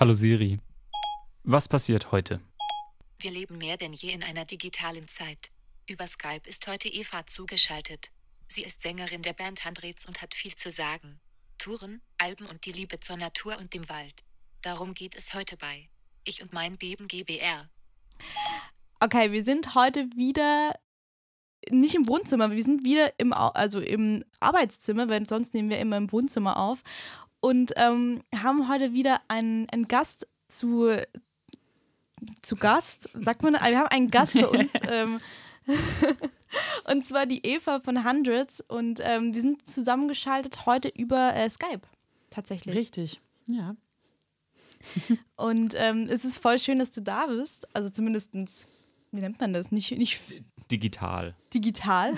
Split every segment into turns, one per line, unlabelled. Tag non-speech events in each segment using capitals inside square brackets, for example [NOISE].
Hallo Siri. Was passiert heute?
Wir leben mehr denn je in einer digitalen Zeit. Über Skype ist heute Eva zugeschaltet. Sie ist Sängerin der Band Handrets und hat viel zu sagen. Touren, Alben und die Liebe zur Natur und dem Wald. Darum geht es heute bei Ich und mein Beben GBR.
Okay, wir sind heute wieder nicht im Wohnzimmer, wir sind wieder im, also im Arbeitszimmer, weil sonst nehmen wir immer im Wohnzimmer auf. Und ähm, haben heute wieder einen, einen Gast zu, zu Gast, sagt man, wir haben einen Gast bei [LAUGHS] uns. ähm, [LAUGHS] und zwar die Eva von Hundreds. Und ähm, wir sind zusammengeschaltet heute über äh, Skype. Tatsächlich.
Richtig, ja. [LAUGHS]
und ähm, es ist voll schön, dass du da bist. Also zumindestens wie nennt man das? Nicht, nicht
digital.
Digital.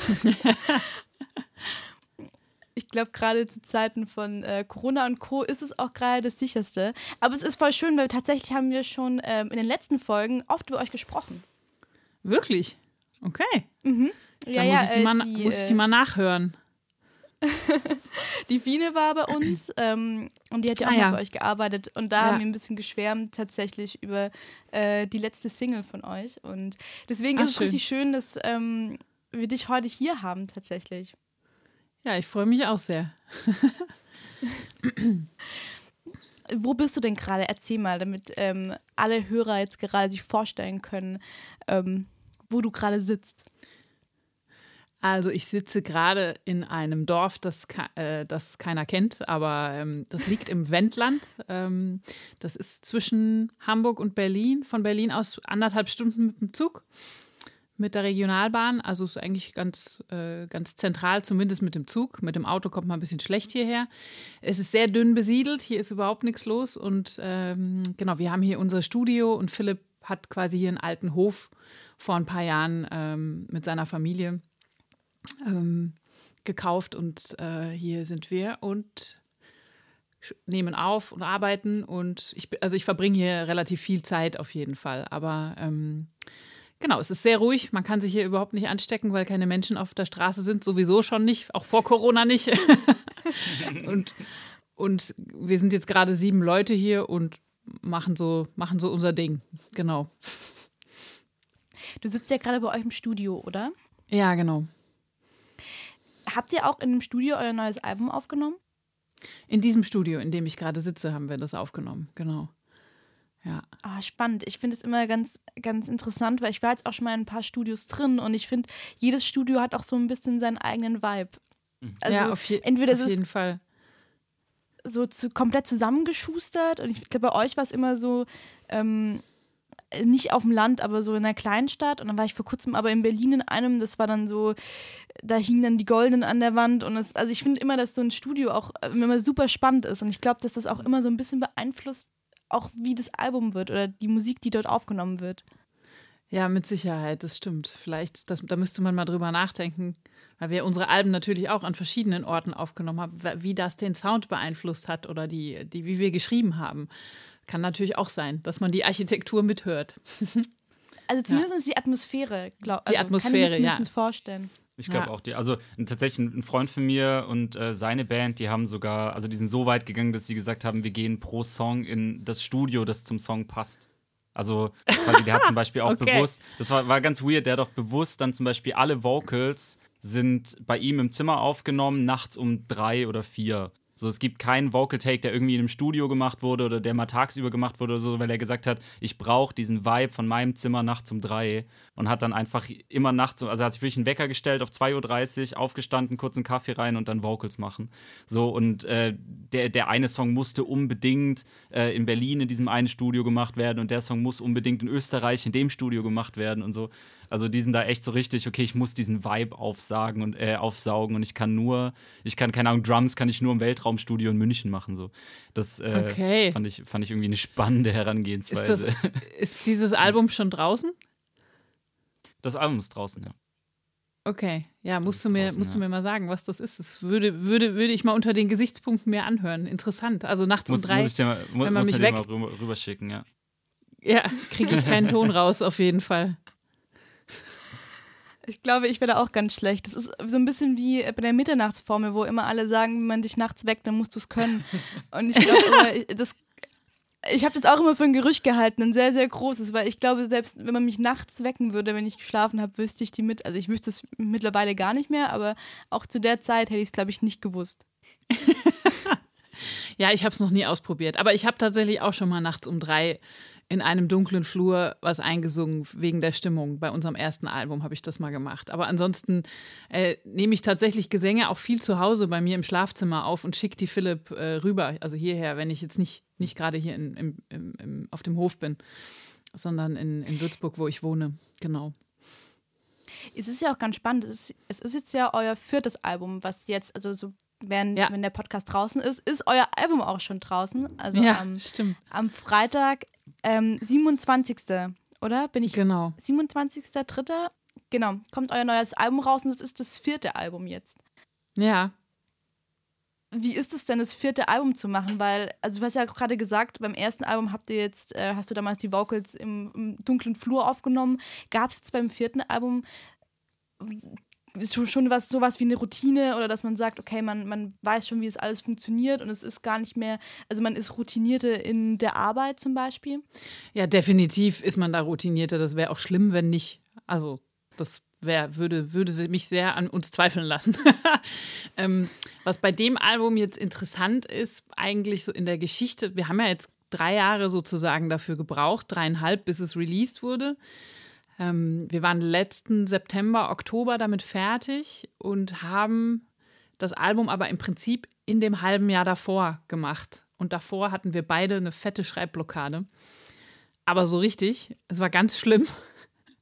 Ich glaube, gerade zu Zeiten von äh, Corona und Co. ist es auch gerade das sicherste. Aber es ist voll schön, weil tatsächlich haben wir schon ähm, in den letzten Folgen oft über euch gesprochen.
Wirklich? Okay.
Mhm.
Dann ja, muss, ja, ich die äh, mal, die, muss ich die äh, mal nachhören. [LAUGHS]
die Fine war bei uns ähm, und die hat ja auch ah, ja. für euch gearbeitet. Und da ja. haben wir ein bisschen geschwärmt tatsächlich über äh, die letzte Single von euch. Und deswegen Ach, ist es schön. richtig schön, dass ähm, wir dich heute hier haben tatsächlich.
Ja, ich freue mich auch sehr.
Wo bist du denn gerade? Erzähl mal, damit ähm, alle Hörer jetzt gerade sich vorstellen können, ähm, wo du gerade sitzt.
Also ich sitze gerade in einem Dorf, das, äh, das keiner kennt, aber ähm, das liegt im Wendland. Ähm, das ist zwischen Hamburg und Berlin. Von Berlin aus anderthalb Stunden mit dem Zug, mit der Regionalbahn. Also ist eigentlich ganz, äh, ganz zentral, zumindest mit dem Zug. Mit dem Auto kommt man ein bisschen schlecht hierher. Es ist sehr dünn besiedelt, hier ist überhaupt nichts los. Und ähm, genau, wir haben hier unser Studio und Philipp hat quasi hier einen alten Hof vor ein paar Jahren ähm, mit seiner Familie ähm, gekauft und äh, hier sind wir und nehmen auf und arbeiten und ich also ich verbringe hier relativ viel Zeit auf jeden Fall, aber ähm, genau, es ist sehr ruhig, man kann sich hier überhaupt nicht anstecken, weil keine Menschen auf der Straße sind, sowieso schon nicht, auch vor Corona nicht. [LAUGHS] und, und wir sind jetzt gerade sieben Leute hier und machen so, machen so unser Ding, genau.
Du sitzt ja gerade bei euch im Studio, oder?
Ja, genau.
Habt ihr auch in dem Studio euer neues Album aufgenommen?
In diesem Studio, in dem ich gerade sitze, haben wir das aufgenommen, genau. Ja.
Ah, spannend. Ich finde es immer ganz, ganz interessant, weil ich war jetzt auch schon mal in ein paar Studios drin und ich finde, jedes Studio hat auch so ein bisschen seinen eigenen Vibe.
Mhm. Also ja, auf, je
entweder
auf jeden Fall.
So zu, komplett zusammengeschustert und ich glaube, bei euch war es immer so, ähm, nicht auf dem Land, aber so in einer Kleinstadt. Und dann war ich vor kurzem aber in Berlin in einem, das war dann so, da hingen dann die Goldenen an der Wand. Und es, also ich finde immer, dass so ein Studio auch immer super spannend ist. Und ich glaube, dass das auch immer so ein bisschen beeinflusst, auch wie das Album wird oder die Musik, die dort aufgenommen wird.
Ja, mit Sicherheit, das stimmt. Vielleicht, das, da müsste man mal drüber nachdenken, weil wir unsere Alben natürlich auch an verschiedenen Orten aufgenommen haben, wie das den Sound beeinflusst hat oder die, die wie wir geschrieben haben. Kann natürlich auch sein, dass man die Architektur mithört.
Also [LAUGHS] zumindest ja. die Atmosphäre, glaube
ich. Die
also,
Atmosphäre,
kann ich mir
ja.
vorstellen.
Ich glaube ja. auch, die, also tatsächlich ein Freund von mir und äh, seine Band, die haben sogar, also die sind so weit gegangen, dass sie gesagt haben, wir gehen pro Song in das Studio, das zum Song passt. Also quasi, der hat zum Beispiel [LAUGHS] auch okay. bewusst, das war, war ganz weird, der hat auch bewusst dann zum Beispiel alle Vocals sind bei ihm im Zimmer aufgenommen, nachts um drei oder vier. So, es gibt keinen Vocal Take, der irgendwie in einem Studio gemacht wurde oder der mal tagsüber gemacht wurde oder so, weil er gesagt hat, ich brauche diesen Vibe von meinem Zimmer nachts um drei und hat dann einfach immer nachts, also hat sich wirklich einen Wecker gestellt auf 2.30 Uhr, aufgestanden, kurz einen Kaffee rein und dann Vocals machen. So, und äh, der, der eine Song musste unbedingt äh, in Berlin in diesem einen Studio gemacht werden und der Song muss unbedingt in Österreich in dem Studio gemacht werden und so. Also die sind da echt so richtig, okay, ich muss diesen Vibe aufsagen und äh, aufsaugen und ich kann nur, ich kann, keine Ahnung, Drums kann ich nur im Weltraumstudio in München machen. So. Das äh, okay. fand, ich, fand ich irgendwie eine spannende Herangehensweise.
Ist, das, [LAUGHS] ist dieses Album schon draußen?
Das Album ist draußen, ja.
Okay, ja, musst du, mir, draußen, musst du mir mal sagen, was das ist. Das würde, würde, würde ich mal unter den Gesichtspunkten mehr anhören. Interessant. Also nachts muss, um drei, muss ich dir mal, wenn man mich weg... mal
rüber, rüberschicken, ja.
Ja, kriege ich keinen Ton raus, auf jeden Fall.
Ich glaube, ich werde auch ganz schlecht. Das ist so ein bisschen wie bei der Mitternachtsformel, wo immer alle sagen, wenn man dich nachts weckt, dann musst du es können. Und ich glaube, [LAUGHS] das, Ich habe das auch immer für ein Gerücht gehalten, ein sehr, sehr großes, weil ich glaube, selbst wenn man mich nachts wecken würde, wenn ich geschlafen habe, wüsste ich die mit. Also ich wüsste es mittlerweile gar nicht mehr, aber auch zu der Zeit hätte ich es, glaube ich, nicht gewusst. [LAUGHS]
ja, ich habe es noch nie ausprobiert, aber ich habe tatsächlich auch schon mal nachts um drei in einem dunklen Flur was eingesungen wegen der Stimmung. Bei unserem ersten Album habe ich das mal gemacht. Aber ansonsten äh, nehme ich tatsächlich Gesänge auch viel zu Hause bei mir im Schlafzimmer auf und schicke die Philipp äh, rüber, also hierher, wenn ich jetzt nicht, nicht gerade hier in, im, im, im, auf dem Hof bin, sondern in, in Würzburg, wo ich wohne. Genau.
Es ist ja auch ganz spannend. Es ist, es ist jetzt ja euer viertes Album, was jetzt, also so wenn, ja. wenn der Podcast draußen ist, ist euer Album auch schon draußen. Also
ja,
am,
stimmt.
am Freitag, ähm, 27. Oder? Bin ich?
Genau.
27.3. Genau, kommt euer neues Album raus und es ist das vierte Album jetzt.
Ja.
Wie ist es denn, das vierte Album zu machen? Weil, also du hast ja gerade gesagt, beim ersten Album habt ihr jetzt, äh, hast du damals die Vocals im, im dunklen Flur aufgenommen. Gab es jetzt beim vierten Album schon was, sowas wie eine Routine oder dass man sagt, okay, man, man weiß schon, wie es alles funktioniert und es ist gar nicht mehr, also man ist routinierter in der Arbeit zum Beispiel?
Ja, definitiv ist man da routinierter. Das wäre auch schlimm, wenn nicht. Also, das wär, würde, würde mich sehr an uns zweifeln lassen. [LAUGHS] ähm, was bei dem Album jetzt interessant ist, eigentlich so in der Geschichte, wir haben ja jetzt drei Jahre sozusagen dafür gebraucht, dreieinhalb, bis es released wurde. Ähm, wir waren letzten September, Oktober damit fertig und haben das Album aber im Prinzip in dem halben Jahr davor gemacht. Und davor hatten wir beide eine fette Schreibblockade. Aber so richtig, es war ganz schlimm.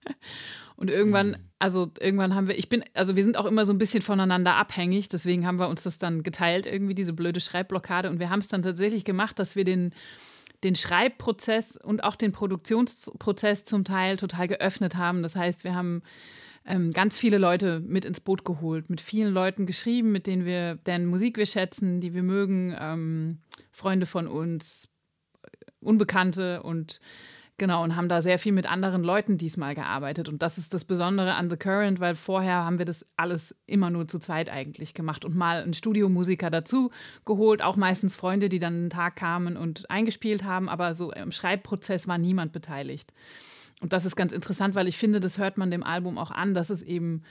[LAUGHS] Und irgendwann, mhm. also irgendwann haben wir, ich bin, also wir sind auch immer so ein bisschen voneinander abhängig, deswegen haben wir uns das dann geteilt, irgendwie diese blöde Schreibblockade. Und wir haben es dann tatsächlich gemacht, dass wir den den Schreibprozess und auch den Produktionsprozess zum Teil total geöffnet haben. Das heißt, wir haben ähm, ganz viele Leute mit ins Boot geholt, mit vielen Leuten geschrieben, mit denen wir, deren Musik wir schätzen, die wir mögen, ähm, Freunde von uns, Unbekannte und Genau, und haben da sehr viel mit anderen Leuten diesmal gearbeitet. Und das ist das Besondere an The Current, weil vorher haben wir das alles immer nur zu zweit eigentlich gemacht und mal einen Studiomusiker dazu geholt, auch meistens Freunde, die dann einen Tag kamen und eingespielt haben, aber so im Schreibprozess war niemand beteiligt. Und das ist ganz interessant, weil ich finde, das hört man dem Album auch an, dass es eben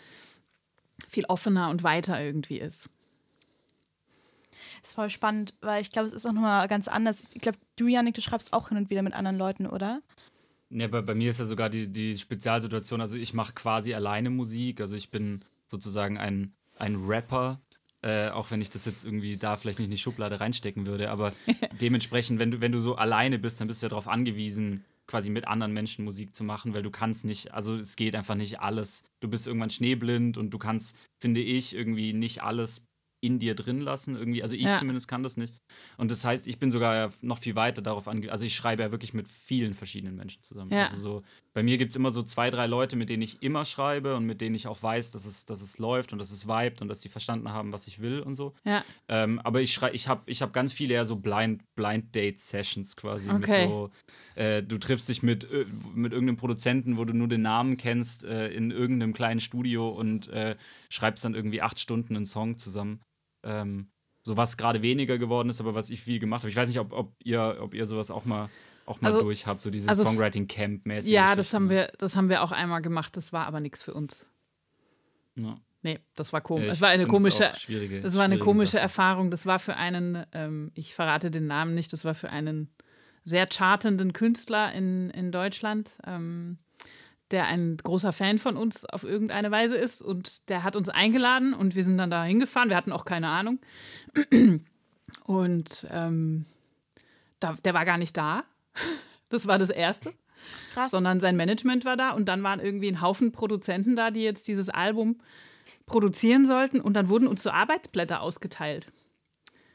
viel offener und weiter irgendwie ist.
Das ist voll spannend, weil ich glaube, es ist auch nochmal ganz anders. Ich glaube, du, Janik, du schreibst auch hin und wieder mit anderen Leuten, oder?
Ja, bei, bei mir ist ja sogar die, die Spezialsituation, also ich mache quasi alleine Musik, also ich bin sozusagen ein, ein Rapper, äh, auch wenn ich das jetzt irgendwie da vielleicht nicht in die Schublade reinstecken würde, aber [LAUGHS] dementsprechend, wenn du, wenn du so alleine bist, dann bist du ja darauf angewiesen, quasi mit anderen Menschen Musik zu machen, weil du kannst nicht, also es geht einfach nicht alles. Du bist irgendwann schneeblind und du kannst, finde ich, irgendwie nicht alles in dir drin lassen, irgendwie. Also ich ja. zumindest kann das nicht. Und das heißt, ich bin sogar noch viel weiter darauf angewiesen. Also ich schreibe ja wirklich mit vielen verschiedenen Menschen zusammen. Ja. Also so, bei mir gibt es immer so zwei, drei Leute, mit denen ich immer schreibe und mit denen ich auch weiß, dass es, dass es läuft und dass es vibet und dass sie verstanden haben, was ich will und so.
Ja.
Ähm, aber ich schreibe, ich habe ich hab ganz viele eher so Blind, Blind Date Sessions quasi. Okay. So, äh, du triffst dich mit, äh, mit irgendeinem Produzenten, wo du nur den Namen kennst, äh, in irgendeinem kleinen Studio und äh, schreibst dann irgendwie acht Stunden einen Song zusammen. Ähm, so was gerade weniger geworden ist, aber was ich viel gemacht habe. Ich weiß nicht, ob, ob, ihr, ob ihr sowas auch mal, auch mal also, durch habt, so dieses also Songwriting-Camp-mäßig.
Ja, das haben, wir, das haben wir auch einmal gemacht. Das war aber nichts für uns.
Ja.
Nee, das war komisch. Es war eine komische, das war eine komische Sache. Erfahrung. Das war für einen, ähm, ich verrate den Namen nicht, das war für einen sehr chartenden Künstler in, in Deutschland. Ähm, der ein großer Fan von uns auf irgendeine Weise ist und der hat uns eingeladen und wir sind dann da hingefahren. Wir hatten auch keine Ahnung. [CLEARS THROAT] Und ähm, da, der war gar nicht da. Das war das Erste. Krass. Sondern sein Management war da und dann waren irgendwie ein Haufen Produzenten da, die jetzt dieses Album produzieren sollten und dann wurden uns so Arbeitsblätter ausgeteilt,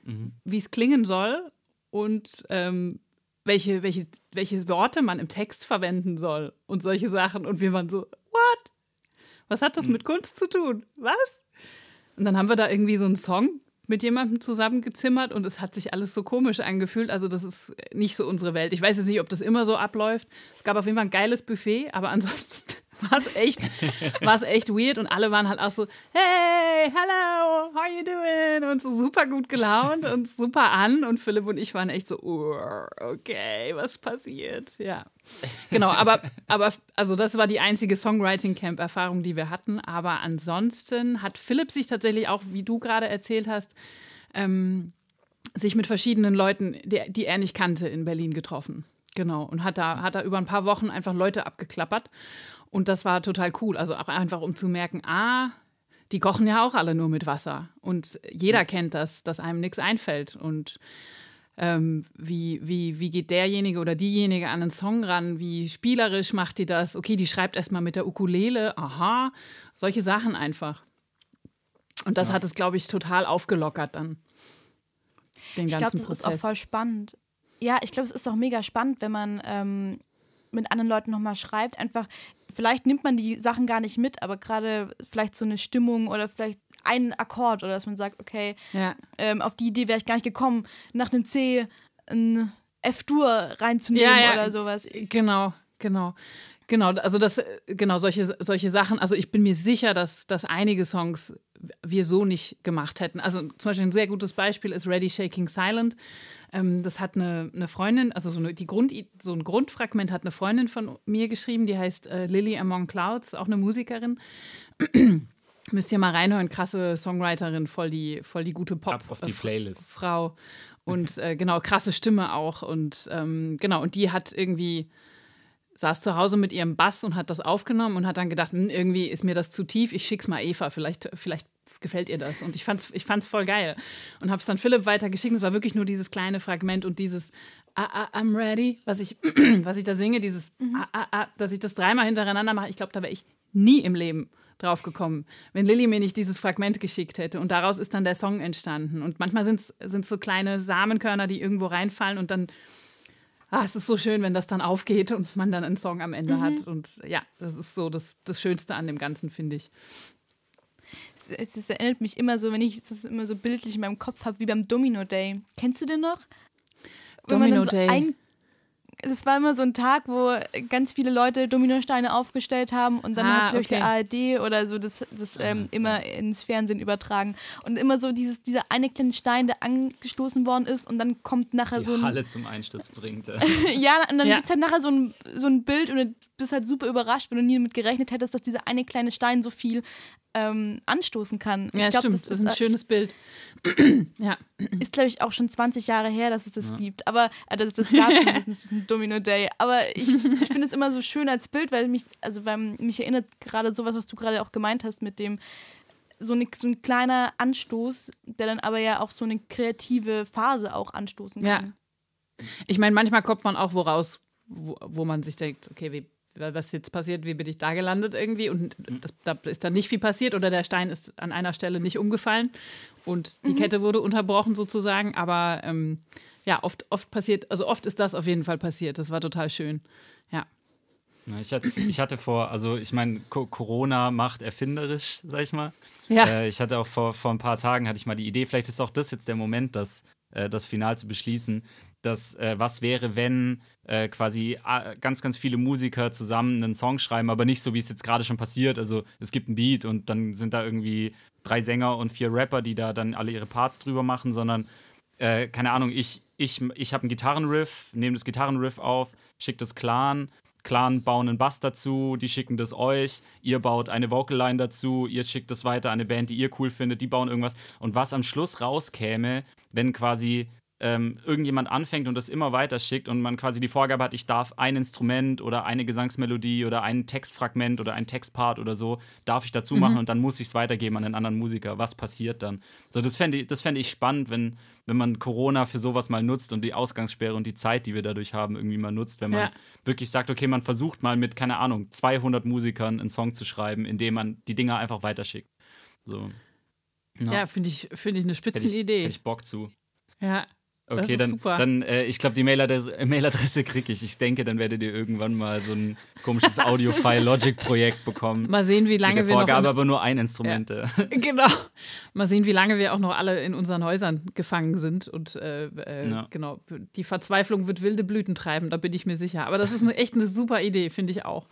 mhm. wie es klingen soll und ähm, welche, welche, welche Worte man im Text verwenden soll und solche Sachen. Und wir waren so, what? Was hat das hm. mit Kunst zu tun? Was? Und dann haben wir da irgendwie so einen Song mit jemandem zusammengezimmert und es hat sich alles so komisch angefühlt. Also, das ist nicht so unsere Welt. Ich weiß jetzt nicht, ob das immer so abläuft. Es gab auf jeden Fall ein geiles Buffet, aber [LAUGHS] ansonsten war es echt, echt weird und alle waren halt auch so, hey, hello, how you doing? Und so super gut gelaunt und super an und Philipp und ich waren echt so, okay, was passiert? Ja. Genau, aber, aber also das war die einzige Songwriting-Camp-Erfahrung, die wir hatten. Aber ansonsten hat Philipp sich tatsächlich auch, wie du gerade erzählt hast, ähm, sich mit verschiedenen Leuten, die, die er nicht kannte, in Berlin getroffen. Genau. Und hat da, hat da über ein paar Wochen einfach Leute abgeklappert. Und das war total cool. Also auch einfach, um zu merken, ah, die kochen ja auch alle nur mit Wasser. Und jeder kennt das, dass einem nichts einfällt. Und ähm, wie, wie, wie geht derjenige oder diejenige an einen Song ran? Wie spielerisch macht die das? Okay, die schreibt erstmal mit der Ukulele. Aha, solche Sachen einfach. Und das ja. hat es, glaube ich, total aufgelockert dann.
Den ich glaube, das Prozess. ist auch voll spannend. Ja, ich glaube, es ist auch mega spannend, wenn man ähm, mit anderen Leuten nochmal schreibt. Einfach, vielleicht nimmt man die Sachen gar nicht mit, aber gerade vielleicht so eine Stimmung oder vielleicht einen Akkord oder dass man sagt, okay, ja. ähm, auf die Idee wäre ich gar nicht gekommen, nach einem C ein F-Dur reinzunehmen ja, ja. oder sowas.
Genau, genau. Genau, also das, genau, solche, solche Sachen. Also ich bin mir sicher, dass, dass einige Songs wir so nicht gemacht hätten. Also zum Beispiel ein sehr gutes Beispiel ist Ready Shaking Silent. Ähm, das hat eine, eine Freundin, also so, eine, die Grund, so ein Grundfragment hat eine Freundin von mir geschrieben, die heißt äh, Lily Among Clouds, auch eine Musikerin. [CLEARS THROAT] Müsst ihr mal reinhören, krasse Songwriterin, voll die, voll die gute Pop.
Ab auf die Playlist.
Frau. Und äh, genau, krasse Stimme auch. Und ähm, genau, und die hat irgendwie saß zu Hause mit ihrem Bass und hat das aufgenommen und hat dann gedacht, hm, irgendwie ist mir das zu tief, ich schick's mal Eva, vielleicht, vielleicht gefällt ihr das. Und ich fand's, ich fand's voll geil. Und hab's dann Philipp weitergeschickt. Es war wirklich nur dieses kleine Fragment und dieses ah, ah, I'm ready, was ich, [CLEARS THROAT] was ich da singe, dieses mhm. ah, ah, ah, dass ich das dreimal hintereinander mache. Ich glaube, da wäre ich nie im Leben drauf gekommen, wenn Lilly mir nicht dieses Fragment geschickt hätte. Und daraus ist dann der Song entstanden. Und manchmal sind es so kleine Samenkörner, die irgendwo reinfallen und dann ah, es ist so schön, wenn das dann aufgeht und man dann einen Song am Ende mhm. hat. Und ja, das ist so das, das Schönste an dem Ganzen, finde ich.
Es, es, erinnert mich immer so, wenn ich das immer so bildlich in meinem Kopf habe, wie beim Domino Day. Kennst du den noch?
Domino Day. So ein,
es war immer so ein Tag, wo ganz viele Leute Dominosteine aufgestellt haben und dann ah, hat, glaube ich, der ARD oder so das, das ähm, immer ins Fernsehen übertragen. Und immer so dieses, dieser eine kleine Stein, der angestoßen worden ist und dann kommt nachher
Die
so ein.
Halle zum Einsturz bringt. [LAUGHS]
ja, und dann ja. gibt es halt nachher so ein, so ein Bild und du bist halt super überrascht, wenn du nie damit gerechnet hättest, dass dieser eine kleine Stein so viel ähm, anstoßen kann.
Ja, glaub, stimmt. Das, das ist ein schönes Bild. [CLEARS THROAT]
ja. Ist, glaube ich, auch schon 20 Jahre her, dass es das ja. gibt. Aber äh, das, das gab zumindest [LAUGHS] diesen Domino Day. Aber ich, ich finde es immer so schön als Bild, weil mich, also weil mich erinnert gerade sowas, was du gerade auch gemeint hast, mit dem so, eine, so ein kleiner Anstoß, der dann aber ja auch so eine kreative Phase auch anstoßen kann.
Ja. Ich meine, manchmal kommt man auch woraus, wo, wo man sich denkt, okay, wie was jetzt passiert, wie bin ich da gelandet irgendwie und mhm. das, da ist dann nicht viel passiert oder der Stein ist an einer Stelle nicht umgefallen und die mhm. Kette wurde unterbrochen sozusagen, aber ähm, ja, oft, oft passiert, also oft ist das auf jeden Fall passiert, das war total schön, ja.
ja ich, hatte, ich hatte vor, also ich meine, Corona macht erfinderisch, sag ich mal.
Ja.
Äh, ich hatte auch vor, vor ein paar Tagen, hatte ich mal die Idee, vielleicht ist auch das jetzt der Moment, das, äh, das Final zu beschließen, dass äh, was wäre, wenn äh, quasi ganz, ganz viele Musiker zusammen einen Song schreiben, aber nicht so, wie es jetzt gerade schon passiert. Also es gibt ein Beat und dann sind da irgendwie drei Sänger und vier Rapper, die da dann alle ihre Parts drüber machen, sondern äh, keine Ahnung, ich, ich, ich habe einen Gitarrenriff, nehme das Gitarrenriff auf, schicke das Clan, Clan bauen einen Bass dazu, die schicken das euch, ihr baut eine Vocalline dazu, ihr schickt das weiter an eine Band, die ihr cool findet, die bauen irgendwas. Und was am Schluss rauskäme, wenn quasi ähm, irgendjemand anfängt und das immer weiter schickt und man quasi die Vorgabe hat, ich darf ein Instrument oder eine Gesangsmelodie oder ein Textfragment oder ein Textpart oder so, darf ich dazu machen mhm. und dann muss ich es weitergeben an einen anderen Musiker. Was passiert dann? So, das fände ich, fänd ich spannend, wenn, wenn man Corona für sowas mal nutzt und die Ausgangssperre und die Zeit, die wir dadurch haben, irgendwie mal nutzt, wenn man ja. wirklich sagt, okay, man versucht mal mit, keine Ahnung, 200 Musikern einen Song zu schreiben, indem man die Dinger einfach weiterschickt. So.
Ja, ja finde ich, find ich eine Spitzenidee.
Hätte ich, hätte ich Bock zu.
Ja,
Okay, dann, dann äh, ich glaube, die Mailadresse, äh, Mailadresse kriege ich. Ich denke, dann werdet ihr irgendwann mal so ein komisches Audio-File-Logic-Projekt bekommen.
Mal sehen, wie lange
mit der
wir
Vorgabe noch. aber nur ein Instrument. Ja. [LAUGHS]
genau. Mal sehen, wie lange wir auch noch alle in unseren Häusern gefangen sind. Und äh, äh, ja. genau, die Verzweiflung wird wilde Blüten treiben, da bin ich mir sicher. Aber das ist eine, echt eine super Idee, finde ich auch.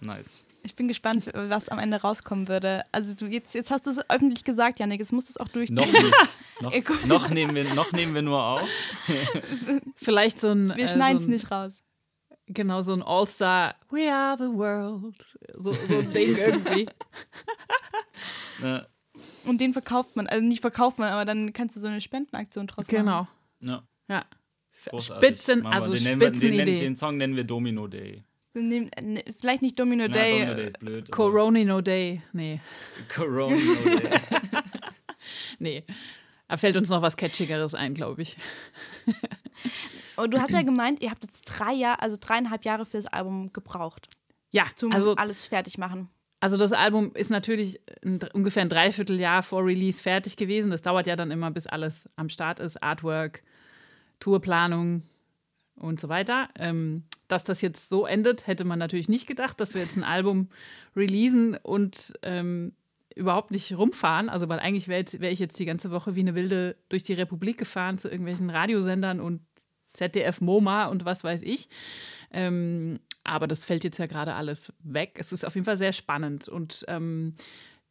Nice.
Ich bin gespannt, was am Ende rauskommen würde. Also du jetzt, jetzt hast du es öffentlich gesagt, Janik, jetzt musst du es auch durchziehen.
Noch nicht. [LAUGHS] Noch, noch, nehmen wir, noch nehmen wir nur auf. [LAUGHS]
Vielleicht so ein.
Wir
äh,
schneiden es
so
nicht raus.
Genau, so ein All-Star. We are the world. So, so ein Ding irgendwie. [LAUGHS]
Ja.
Und den verkauft man, also nicht verkauft man, aber dann kannst du so eine Spendenaktion draus machen.
Genau.
Ja.
Ja. Spitzen, also
den, den,
Spitzenidee.
nennen- den Song nennen wir Domino Day.
Nehmen- ne, Vielleicht nicht Domino
Ja,
Day.
Domino Day ist blöd. aber-
Corona No Day. Nee, [LAUGHS]
Corona Day. [LAUGHS]
nee. Da fällt uns noch was Catchigeres ein, glaube ich.
Aber du hast ja gemeint, ihr habt jetzt drei Jahre, also dreieinhalb Jahre für das Album gebraucht,
Ja,
zum
also,
alles fertig machen.
also das Album ist natürlich ein, ungefähr ein Dreivierteljahr vor Release fertig gewesen. Das dauert ja dann immer, bis alles am Start ist. Artwork, Tourplanung und so weiter. Ähm, dass das jetzt so endet, hätte man natürlich nicht gedacht, dass wir jetzt ein Album releasen und ähm, überhaupt nicht rumfahren. Also, weil eigentlich wäre wär ich jetzt die ganze Woche wie eine Wilde durch die Republik gefahren zu irgendwelchen Radiosendern und ZDF MoMA und was weiß ich. Ähm, aber das fällt jetzt ja gerade alles weg. Es ist auf jeden Fall sehr spannend. Und ähm,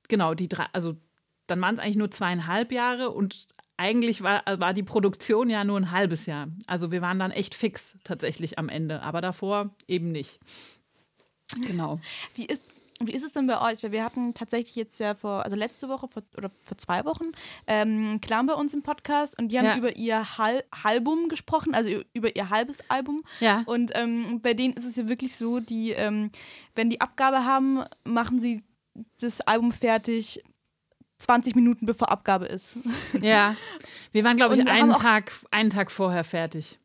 genau, die drei, also dann waren es eigentlich nur zweieinhalb Jahre und eigentlich war, war die Produktion ja nur ein halbes Jahr. Also wir waren dann echt fix tatsächlich am Ende, aber davor eben nicht. Genau.
Wie ist, wie ist es denn bei euch? Weil wir hatten tatsächlich jetzt ja vor, also letzte Woche vor, oder vor zwei Wochen, ähm, Clown bei uns im Podcast und die haben
Ja.
über ihr Hal Album gesprochen, also über ihr halbes Album.
Ja.
Und ähm, bei denen ist es ja wirklich so, die, ähm, wenn die Abgabe haben, machen sie das Album fertig 20 Minuten bevor Abgabe ist.
Ja. Wir waren, glaube ich,
Und
einen Tag, einen Tag vorher fertig.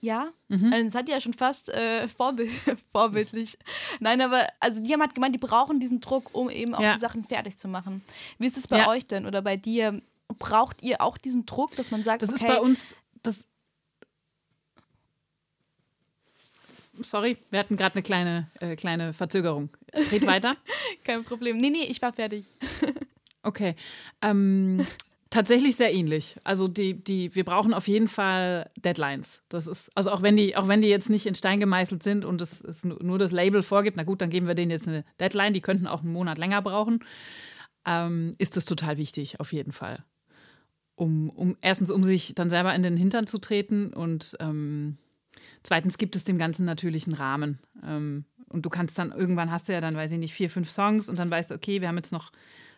Ja,
Mhm.
also das hat ja schon fast äh, vorbild [LAUGHS] vorbildlich. Nein, aber also die haben halt gemeint, die brauchen diesen Druck, um eben auch
Ja.
die Sachen fertig zu machen. Wie ist es bei
Ja.
euch denn oder bei dir? Braucht ihr auch diesen Druck, dass man sagt,
Das
okay,
ist bei uns, das. Sorry, wir hatten gerade eine kleine, äh, kleine Verzögerung. Red weiter. [LAUGHS]
kein Problem. Nee, nee, ich war fertig.
Okay. Ähm, tatsächlich sehr ähnlich. Also die, die, wir brauchen auf jeden Fall Deadlines. Das ist, also auch wenn die, auch wenn die jetzt nicht in Stein gemeißelt sind und es, es nu- nur das Label vorgibt, na gut, dann geben wir denen jetzt eine Deadline, die könnten auch einen Monat länger brauchen. Ähm, ist das total wichtig, auf jeden Fall. Um, um erstens, um sich dann selber in den Hintern zu treten und ähm, zweitens gibt es dem Ganzen natürlich einen Rahmen. Ähm, und du kannst dann, irgendwann hast du ja dann, weiß ich nicht, vier, fünf Songs und dann weißt du, okay, wir haben jetzt noch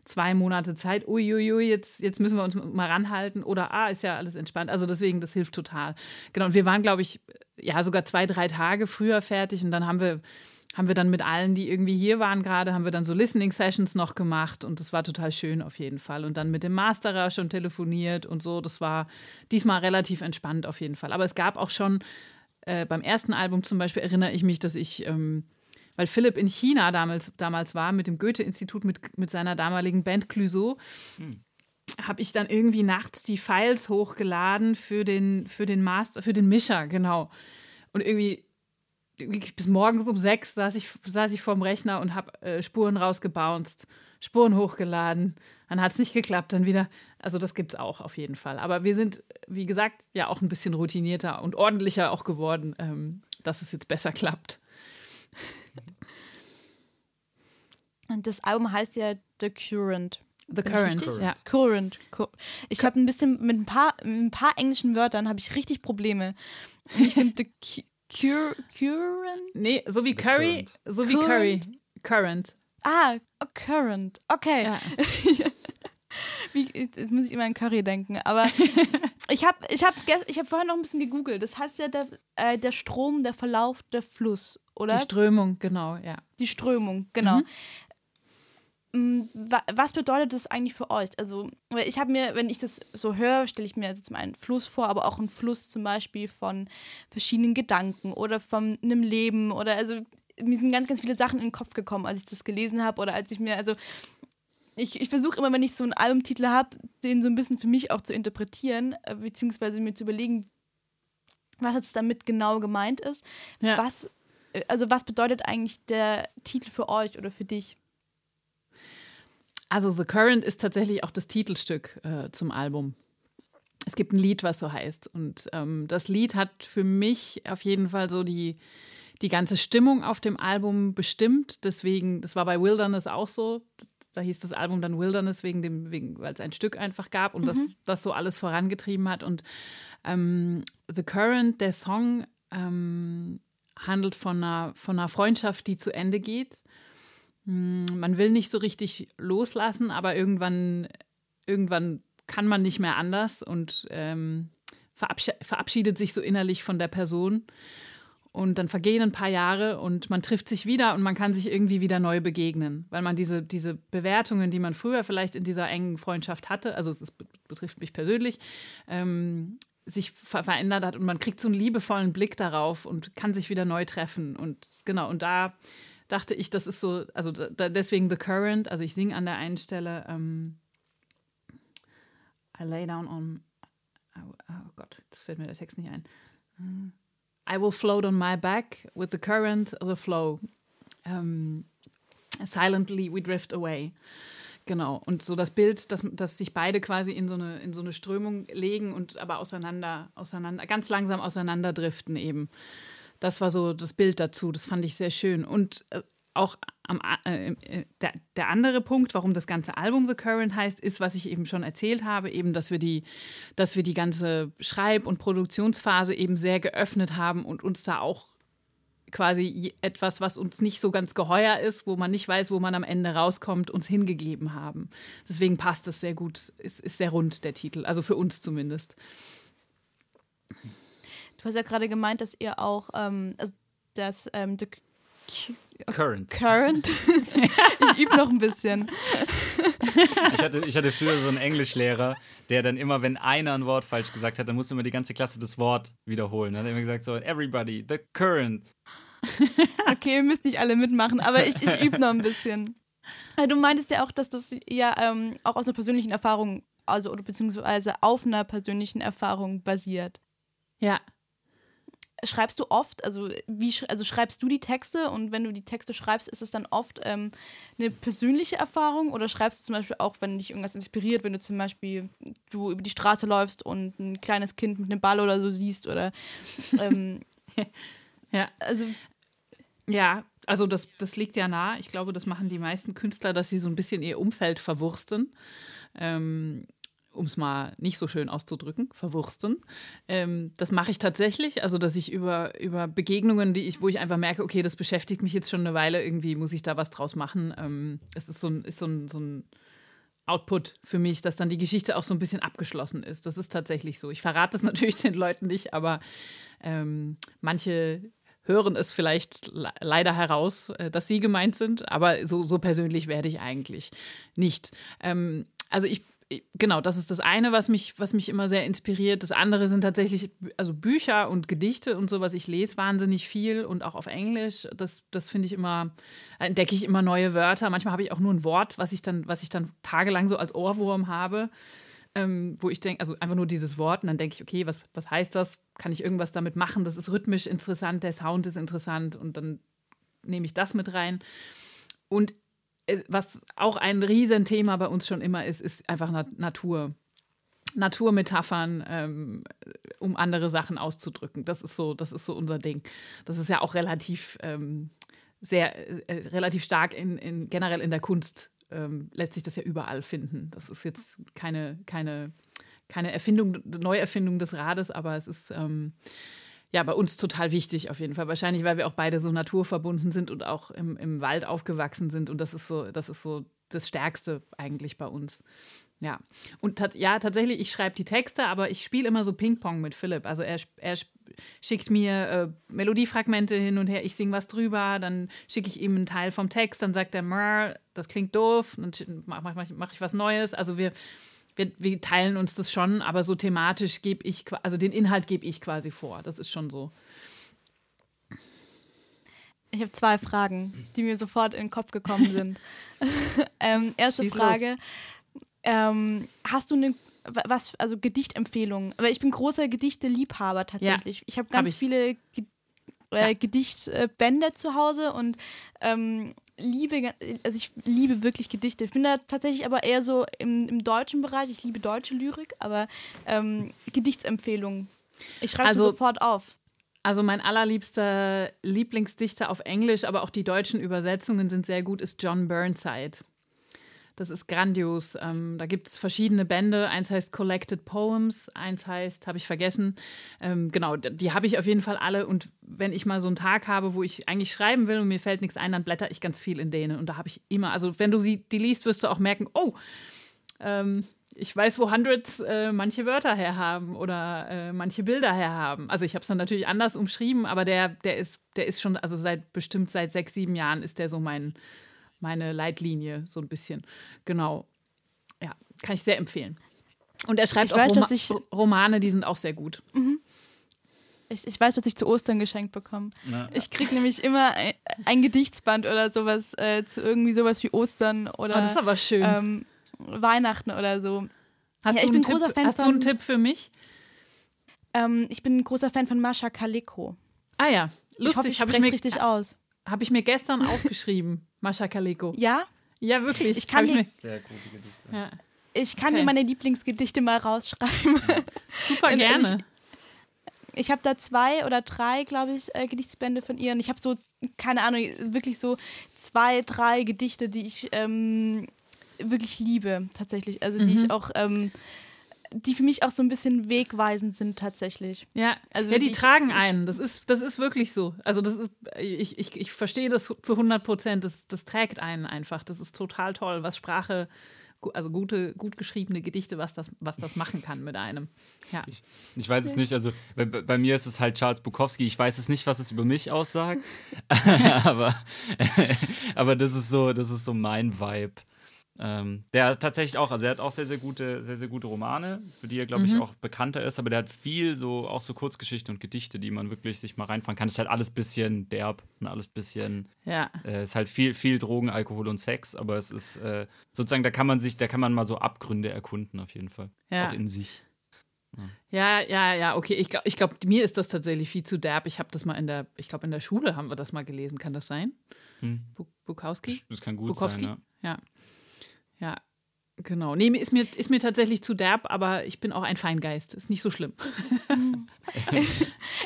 zwei Monate Zeit, uiuiui, jetzt, jetzt müssen wir uns mal ranhalten oder ah, ist ja alles entspannt. Also deswegen, das hilft total. Genau, und wir waren, glaube ich, ja, sogar zwei, drei Tage früher fertig und dann haben wir, haben wir dann mit allen, die irgendwie hier waren gerade, haben wir dann so Listening-Sessions noch gemacht und das war total schön auf jeden Fall. Und dann mit dem Masterer schon telefoniert und so, das war diesmal relativ entspannt auf jeden Fall. Aber es gab auch schon äh, beim ersten Album zum Beispiel, erinnere ich mich, dass ich ähm, weil Philipp in China damals, damals war mit dem Goethe-Institut, mit, mit seiner damaligen Band Clouseau, habe ich dann irgendwie nachts die Files hochgeladen für den, für den Master, für den Mischer, genau. Und irgendwie irgendwie bis morgens um sechs saß ich, saß ich vorm Rechner und habe äh, Spuren rausgebounced, Spuren hochgeladen. Dann hat es nicht geklappt, dann wieder. Also das gibt es auch auf jeden Fall. Aber wir sind, wie gesagt, ja auch ein bisschen routinierter und ordentlicher auch geworden, ähm, dass es jetzt besser klappt. [LAUGHS]
Und das Album heißt ja The Current.
The Current,
richtig?
ja.
Current. Cu- Ich habe ein bisschen mit ein paar, mit ein paar englischen Wörtern habe ich richtig Probleme. Und ich finde The Cu- Cur Current.
Nee, so wie
The
Curry,
Current.
so wie Curry. Current.
Ah, oh, Current. Okay.
Ja. [LAUGHS]
Wie, jetzt muss ich immer an Curry denken. Aber [LAUGHS] ich habe ich hab ich hab vorher noch ein bisschen gegoogelt. Das heißt ja der, äh, der Strom, der Verlauf, der Fluss, oder?
Die Strömung, genau, ja.
Die Strömung, genau. Mm, wa- Was bedeutet das eigentlich für euch? Also, ich habe mir, wenn ich das so höre, stelle ich mir also zum einen einen Fluss vor, aber auch einen Fluss zum Beispiel von verschiedenen Gedanken oder von einem Leben oder also mir sind ganz, ganz viele Sachen in den Kopf gekommen, als ich das gelesen habe oder als ich mir, also ich, ich versuche immer, wenn ich so einen Albumtitel habe, den so ein bisschen für mich auch zu interpretieren, äh, beziehungsweise mir zu überlegen, was jetzt damit genau gemeint ist.
Ja.
Was, äh, also was bedeutet eigentlich der Titel für euch oder für dich?
Also The Current ist tatsächlich auch das Titelstück äh, zum Album. Es gibt ein Lied, was so heißt. Und ähm, das Lied hat für mich auf jeden Fall so die, die ganze Stimmung auf dem Album bestimmt. Deswegen, das war bei Wilderness auch so. Da hieß das Album dann Wilderness, wegen dem, wegen, weil es ein Stück einfach gab und mhm. das, das so alles vorangetrieben hat. Und ähm, The Current, der Song, ähm, handelt von einer, von einer Freundschaft, die zu Ende geht. Hm, man will nicht so richtig loslassen, aber irgendwann, irgendwann kann man nicht mehr anders und ähm, verabschiedet sich so innerlich von der Person. Und dann vergehen ein paar Jahre und man trifft sich wieder und man kann sich irgendwie wieder neu begegnen, weil man diese, diese Bewertungen, die man früher vielleicht in dieser engen Freundschaft hatte, also es betrifft mich persönlich, ähm, sich ver verändert hat und man kriegt so einen liebevollen Blick darauf und kann sich wieder neu treffen. Und genau, und da dachte ich, das ist so, also da, deswegen The Current, also ich singe an der einen Stelle ähm, I lay down on, oh, oh Gott, jetzt fällt mir der Text nicht ein. I will float on my back with the current, the flow. Um, silently we drift away. Genau. Und so das Bild, dass, dass sich beide quasi in so, eine, in so eine Strömung legen und aber auseinander, auseinander, ganz langsam auseinanderdriften eben. Das war so das Bild dazu. Das fand ich sehr schön. Und äh, auch am, äh, äh, der, der andere Punkt, warum das ganze Album The Current heißt, ist, was ich eben schon erzählt habe, eben, dass wir die, dass wir die ganze Schreib- und Produktionsphase eben sehr geöffnet haben und uns da auch quasi etwas, was uns nicht so ganz geheuer ist, wo man nicht weiß, wo man am Ende rauskommt, uns hingegeben haben. Deswegen passt es sehr gut, ist, ist sehr rund der Titel, also für uns zumindest.
Du hast ja gerade gemeint, dass ihr auch, ähm, also dass ähm, The
Current.
Current. [LAUGHS] ich übe noch ein bisschen.
Ich hatte, ich hatte früher so einen Englischlehrer, der dann immer, wenn einer ein Wort falsch gesagt hat, dann musste immer die ganze Klasse das Wort wiederholen. Dann hat er immer gesagt so, everybody, the current. [LAUGHS]
Okay, ihr müsst nicht alle mitmachen, aber ich, ich übe noch ein bisschen. Du meintest ja auch, dass das ja ähm, auch aus einer persönlichen Erfahrung, also oder beziehungsweise auf einer persönlichen Erfahrung basiert.
Ja,
schreibst du oft, also wie also schreibst du die Texte und wenn du die Texte schreibst, ist es dann oft ähm, eine persönliche Erfahrung oder schreibst du zum Beispiel auch, wenn dich irgendwas inspiriert, wenn du zum Beispiel du über die Straße läufst und ein kleines Kind mit einem Ball oder so siehst oder [LAUGHS] ähm,
ja. Also ja, also das, das liegt ja nah. Ich glaube, das machen die meisten Künstler, dass sie so ein bisschen ihr Umfeld verwursten. Ähm, um es mal nicht so schön auszudrücken, verwursten. Ähm, das mache ich tatsächlich, also dass ich über, über Begegnungen, die ich, wo ich einfach merke, okay, das beschäftigt mich jetzt schon eine Weile, irgendwie muss ich da was draus machen. Ähm, es ist so ein, ist so ein, so ein Output für mich, dass dann die Geschichte auch so ein bisschen abgeschlossen ist. Das ist tatsächlich so. Ich verrate es [LAUGHS] natürlich den Leuten nicht, aber ähm, manche hören es vielleicht leider heraus, äh, dass sie gemeint sind, aber so, so persönlich werde ich eigentlich nicht. Ähm, also ich genau, das ist das eine, was mich, was mich immer sehr inspiriert. Das andere sind tatsächlich also Bücher und Gedichte und so, was ich lese wahnsinnig viel und auch auf Englisch. Das, das finde ich immer, entdecke ich immer neue Wörter. Manchmal habe ich auch nur ein Wort, was ich dann, was ich dann tagelang so als Ohrwurm habe. Ähm, wo ich denke, also einfach nur dieses Wort und dann denke ich, okay, was, was heißt das? Kann ich irgendwas damit machen? Das ist rhythmisch interessant, der Sound ist interessant und dann nehme ich das mit rein. Und äh, was auch ein Riesenthema bei uns schon immer ist, ist einfach Natur. Naturmetaphern, ähm, um andere Sachen auszudrücken. Das ist so, das ist so unser Ding. Das ist ja auch relativ ähm, sehr, äh, relativ stark in, in, generell in der Kunst ähm, lässt sich das ja überall finden. Das ist jetzt keine, keine, keine Erfindung, Neuerfindung des Rades, aber es ist ähm, ja, bei uns total wichtig auf jeden Fall. Wahrscheinlich, weil wir auch beide so naturverbunden sind und auch im, im Wald aufgewachsen sind. Und das ist so, das ist so das Stärkste eigentlich bei uns. Ja. Und ja, tatsächlich, ich schreibe die Texte, aber ich spiele immer so Ping-Pong mit Philipp. Also er, er schickt mir äh, Melodiefragmente hin und her, ich singe was drüber, dann schicke ich ihm einen Teil vom Text, dann sagt er, das klingt doof, dann mache mach, mach ich was Neues. Also wir wir, wir teilen uns das schon, aber so thematisch gebe ich, also den Inhalt gebe ich quasi vor. Das ist schon so.
Ich habe zwei Fragen, die mir sofort in den Kopf gekommen sind. [LAUGHS] ähm, erste Schieß Frage: ähm, Hast du eine was, also Gedichtempfehlungen? Aber ich bin großer Gedichte-Liebhaber tatsächlich. Ja, ich habe ganz hab viele Ge äh, ja. Gedichtbände zu Hause und ähm, liebe, also ich liebe wirklich Gedichte. Ich bin da tatsächlich aber eher so im, im deutschen Bereich. Ich liebe deutsche Lyrik, aber ähm, Gedichtsempfehlungen. Ich schreibe also, sofort auf.
Also mein allerliebster Lieblingsdichter auf Englisch, aber auch die deutschen Übersetzungen sind sehr gut, ist John Burnside. Das ist grandios. Ähm, da gibt es verschiedene Bände. Eins heißt Collected Poems, eins heißt, habe ich vergessen. Ähm, genau, die habe ich auf jeden Fall alle. Und wenn ich mal so einen Tag habe, wo ich eigentlich schreiben will und mir fällt nichts ein, dann blätter ich ganz viel in denen. Und da habe ich immer, also wenn du sie die liest, wirst du auch merken, oh, ähm, ich weiß, wo Hundreds äh, manche Wörter herhaben oder äh, manche Bilder herhaben. Also ich habe es dann natürlich anders umschrieben, aber der, der ist, der ist schon, also seit bestimmt seit sechs, sieben Jahren ist der so mein, meine Leitlinie, so ein bisschen. Genau. Ja, kann ich sehr empfehlen. Und er schreibt ich auch weiß, Roma ich, Romane, die sind auch sehr gut. Mhm.
Ich, ich, weiß, was ich zu Ostern geschenkt bekomme. Na. Ich kriege nämlich immer ein, ein, Gedichtsband oder sowas äh, zu irgendwie sowas wie Ostern oder.
Oh, das ist aber schön.
Ähm, Weihnachten oder so.
Hast, ja, du, einen Tipp, hast von, du einen Tipp für mich?
Ähm, ich bin ein großer Fan von Mascha Kaleko.
Ah ja,
lustig. Ich, hoffe, ich, ich mir richtig aus.
Habe ich mir gestern aufgeschrieben, [LAUGHS] Mascha Kaleko.
Ja?
Ja, wirklich.
Ich kann
die,
Sehr gute Gedichte.
Ja. Ich kann okay. dir meine Lieblingsgedichte mal rausschreiben.
Super gerne.
Ich, ich habe da zwei oder drei, glaube ich, äh, Gedichtsbände von ihr. Und ich habe so, keine Ahnung, wirklich so zwei, drei Gedichte, die ich ähm, wirklich liebe, tatsächlich. Also die mhm. ich auch, ähm, die für mich auch so ein bisschen wegweisend sind tatsächlich.
Ja, also ja die ich, tragen einen. Das ist, das ist wirklich so. Also das ist, ich, ich, ich verstehe das zu 100 Prozent. Das, das trägt einen einfach. Das ist total toll, was Sprache also gute, gut geschriebene Gedichte, was das, was das machen kann mit einem. Ja.
Ich, ich weiß es nicht, also bei, bei, mir ist es halt Charles Bukowski. Ich weiß es nicht, was es über mich aussagt, [LAUGHS] aber, [LAUGHS] aber das ist so, das ist so mein Vibe. Ähm, der tatsächlich auch, also er hat auch sehr, sehr gute, sehr, sehr gute Romane, für die er, glaube ich, mhm. auch bekannter ist, aber der hat viel so, auch so Kurzgeschichten und Gedichte, die man wirklich sich mal reinfahren kann. Ist halt alles bisschen derb und alles bisschen,
ja.
Äh, ist halt viel, viel Drogen, Alkohol und Sex, aber es ist äh, sozusagen, da kann man sich, da kann man mal so Abgründe erkunden, auf jeden Fall.
Ja.
Auch in sich.
Ja, ja, ja, okay. Ich glaube, ich glaub, mir ist das tatsächlich viel zu derb. Ich habe das mal in der, ich glaube, in der Schule haben wir das mal gelesen. Kann das sein? Hm. Bukowski?
Das kann gut Bukowski? sein,
ja. ja. Ja, genau. Nee, ist mir, ist mir tatsächlich zu derb, aber ich bin auch ein Feingeist. Ist nicht so schlimm. [LAUGHS]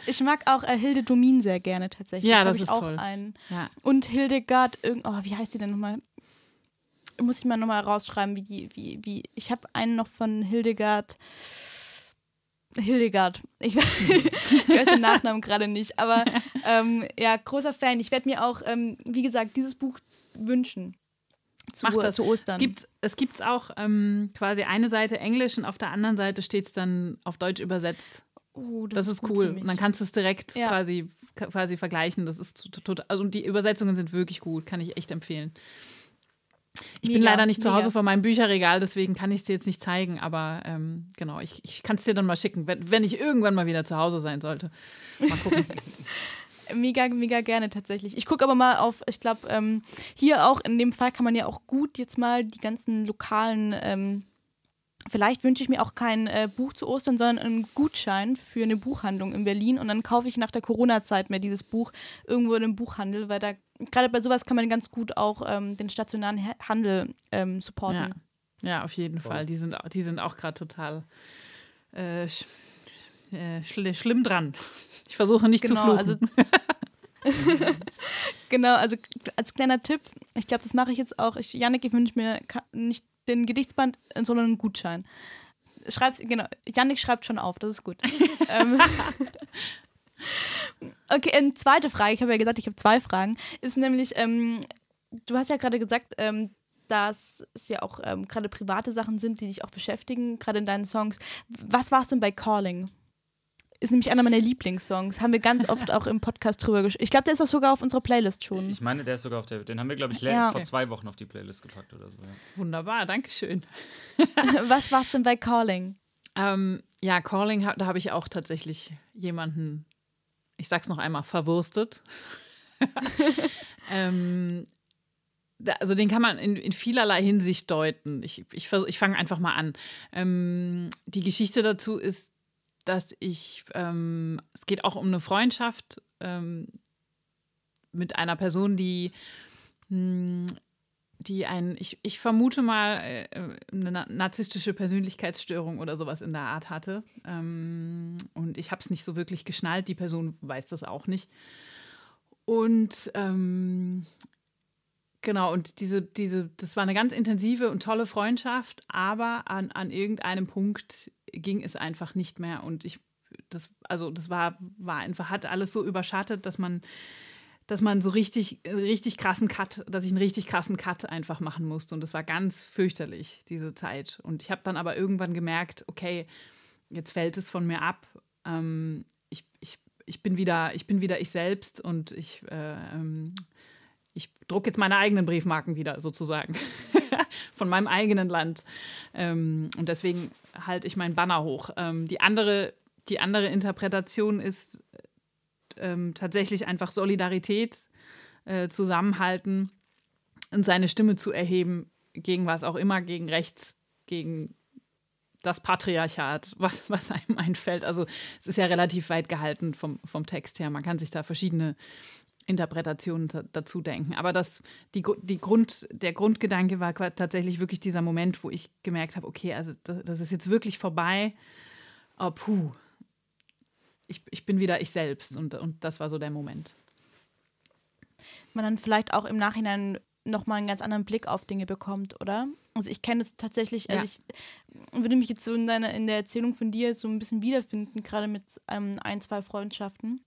ich mag auch äh, Hilde Domin sehr gerne tatsächlich.
Ja, das ist auch toll.
Einen.
Ja.
Und Hildegard, oh, wie heißt die denn nochmal? Muss ich mal nochmal rausschreiben, wie die, wie, wie. Ich habe einen noch von Hildegard. Hildegard. Ich, [LAUGHS] ich weiß den Nachnamen gerade nicht, aber [LAUGHS] ähm, ja, großer Fan. Ich werde mir auch, ähm, wie gesagt, dieses Buch wünschen
zu, Macht das. zu Ostern. Es gibt es gibt's auch ähm, quasi eine Seite Englisch und auf der anderen Seite steht es dann auf Deutsch übersetzt.
Oh, das,
das, ist, ist cool. Und dann kannst du es direkt ja. quasi, quasi vergleichen. Das ist total. Also die Übersetzungen sind wirklich gut, kann ich echt empfehlen. Ich mega, bin leider nicht zu Hause vor meinem Bücherregal, deswegen kann ich es dir jetzt nicht zeigen, aber ähm, genau, ich, ich kann es dir dann mal schicken, wenn, wenn ich irgendwann mal wieder zu Hause sein sollte. Mal gucken. [LAUGHS]
Mega, mega gerne tatsächlich. Ich gucke aber mal auf, ich glaube, ähm, hier auch in dem Fall kann man ja auch gut jetzt mal die ganzen lokalen, ähm, vielleicht wünsche ich mir auch kein äh, Buch zu Ostern, sondern einen Gutschein für eine Buchhandlung in Berlin und dann kaufe ich nach der Corona-Zeit mir dieses Buch irgendwo in einem Buchhandel, weil da gerade bei sowas kann man ganz gut auch ähm, den stationären Handel ähm, supporten.
Ja. ja, auf jeden Fall. Die sind, die sind auch gerade total. Äh, äh, schl schlimm dran. Ich versuche nicht genau, zu fluchen.
Also, [LAUGHS] genau, also als kleiner Tipp, ich glaube, das mache ich jetzt auch. Ich, Janik, ich wünsche mir nicht den Gedichtsband, sondern einen Gutschein. Schreib's, genau, Janik schreibt schon auf, das ist gut. [LAUGHS] ähm, okay, eine zweite Frage, ich habe ja gesagt, ich habe zwei Fragen, ist nämlich, ähm, du hast ja gerade gesagt, ähm, dass es ja auch ähm, gerade private Sachen sind, die dich auch beschäftigen, gerade in deinen Songs. Was war es denn bei Calling? Ist nämlich einer meiner Lieblingssongs. Haben wir ganz oft auch im Podcast drüber gesprochen. Ich glaube, der ist auch sogar auf unserer Playlist schon.
Ich meine, der ist sogar auf der. Den haben wir, glaube ich, ja. vor zwei Wochen auf die Playlist gepackt oder so. Ja.
Wunderbar, danke schön. [LAUGHS]
Was war's denn bei Calling?
Ähm, ja, Calling, da habe ich auch tatsächlich jemanden, ich sag's noch einmal, verwurstet. [LAUGHS] ähm, also den kann man in, in vielerlei Hinsicht deuten. Ich, ich, ich fange einfach mal an. Ähm, die Geschichte dazu ist, dass ich, ähm, es geht auch um eine Freundschaft ähm, mit einer Person, die, mh, hm, die ein, ich, ich vermute mal, äh, eine narzisstische Persönlichkeitsstörung oder sowas in der Art hatte. Ähm, und ich habe es nicht so wirklich geschnallt. Die Person weiß das auch nicht. Und ähm, genau, und diese, diese, das war eine ganz intensive und tolle Freundschaft, aber an, an irgendeinem Punkt ging es einfach nicht mehr. Und ich, das, also das war, war einfach, hat alles so überschattet, dass man dass man so richtig, richtig krassen Cut, dass ich einen richtig krassen Cut einfach machen musste. Und das war ganz fürchterlich, diese Zeit. Und ich habe dann aber irgendwann gemerkt, okay, jetzt fällt es von mir ab. Ähm, ich, ich, ich, bin wieder, ich bin wieder ich selbst und ich, äh, ähm, ich drucke jetzt meine eigenen Briefmarken wieder, sozusagen. [LAUGHS] von meinem eigenen Land. Ähm, und deswegen halte ich meinen Banner hoch. Ähm, die, andere, die andere Interpretation ist, ähm, tatsächlich einfach Solidarität, äh, Zusammenhalten und seine Stimme zu erheben gegen was auch immer, gegen rechts, gegen das Patriarchat, was, was einem einfällt. Also es ist ja relativ weit gehalten vom, vom Text her. Man kann sich da verschiedene Interpretationen dazu denken. Aber das, die, die Grund, der Grundgedanke war tatsächlich wirklich dieser Moment, wo ich gemerkt habe, okay, also das, das ist jetzt wirklich vorbei. Oh, puh, ich, ich bin wieder ich selbst und, und das war so der Moment.
Man dann vielleicht auch im Nachhinein nochmal einen ganz anderen Blick auf Dinge bekommt, oder? Also ich kenne es tatsächlich, also ich würde mich jetzt so in, deiner, in der Erzählung von dir so ein bisschen wiederfinden, gerade mit ähm, ein, zwei Freundschaften,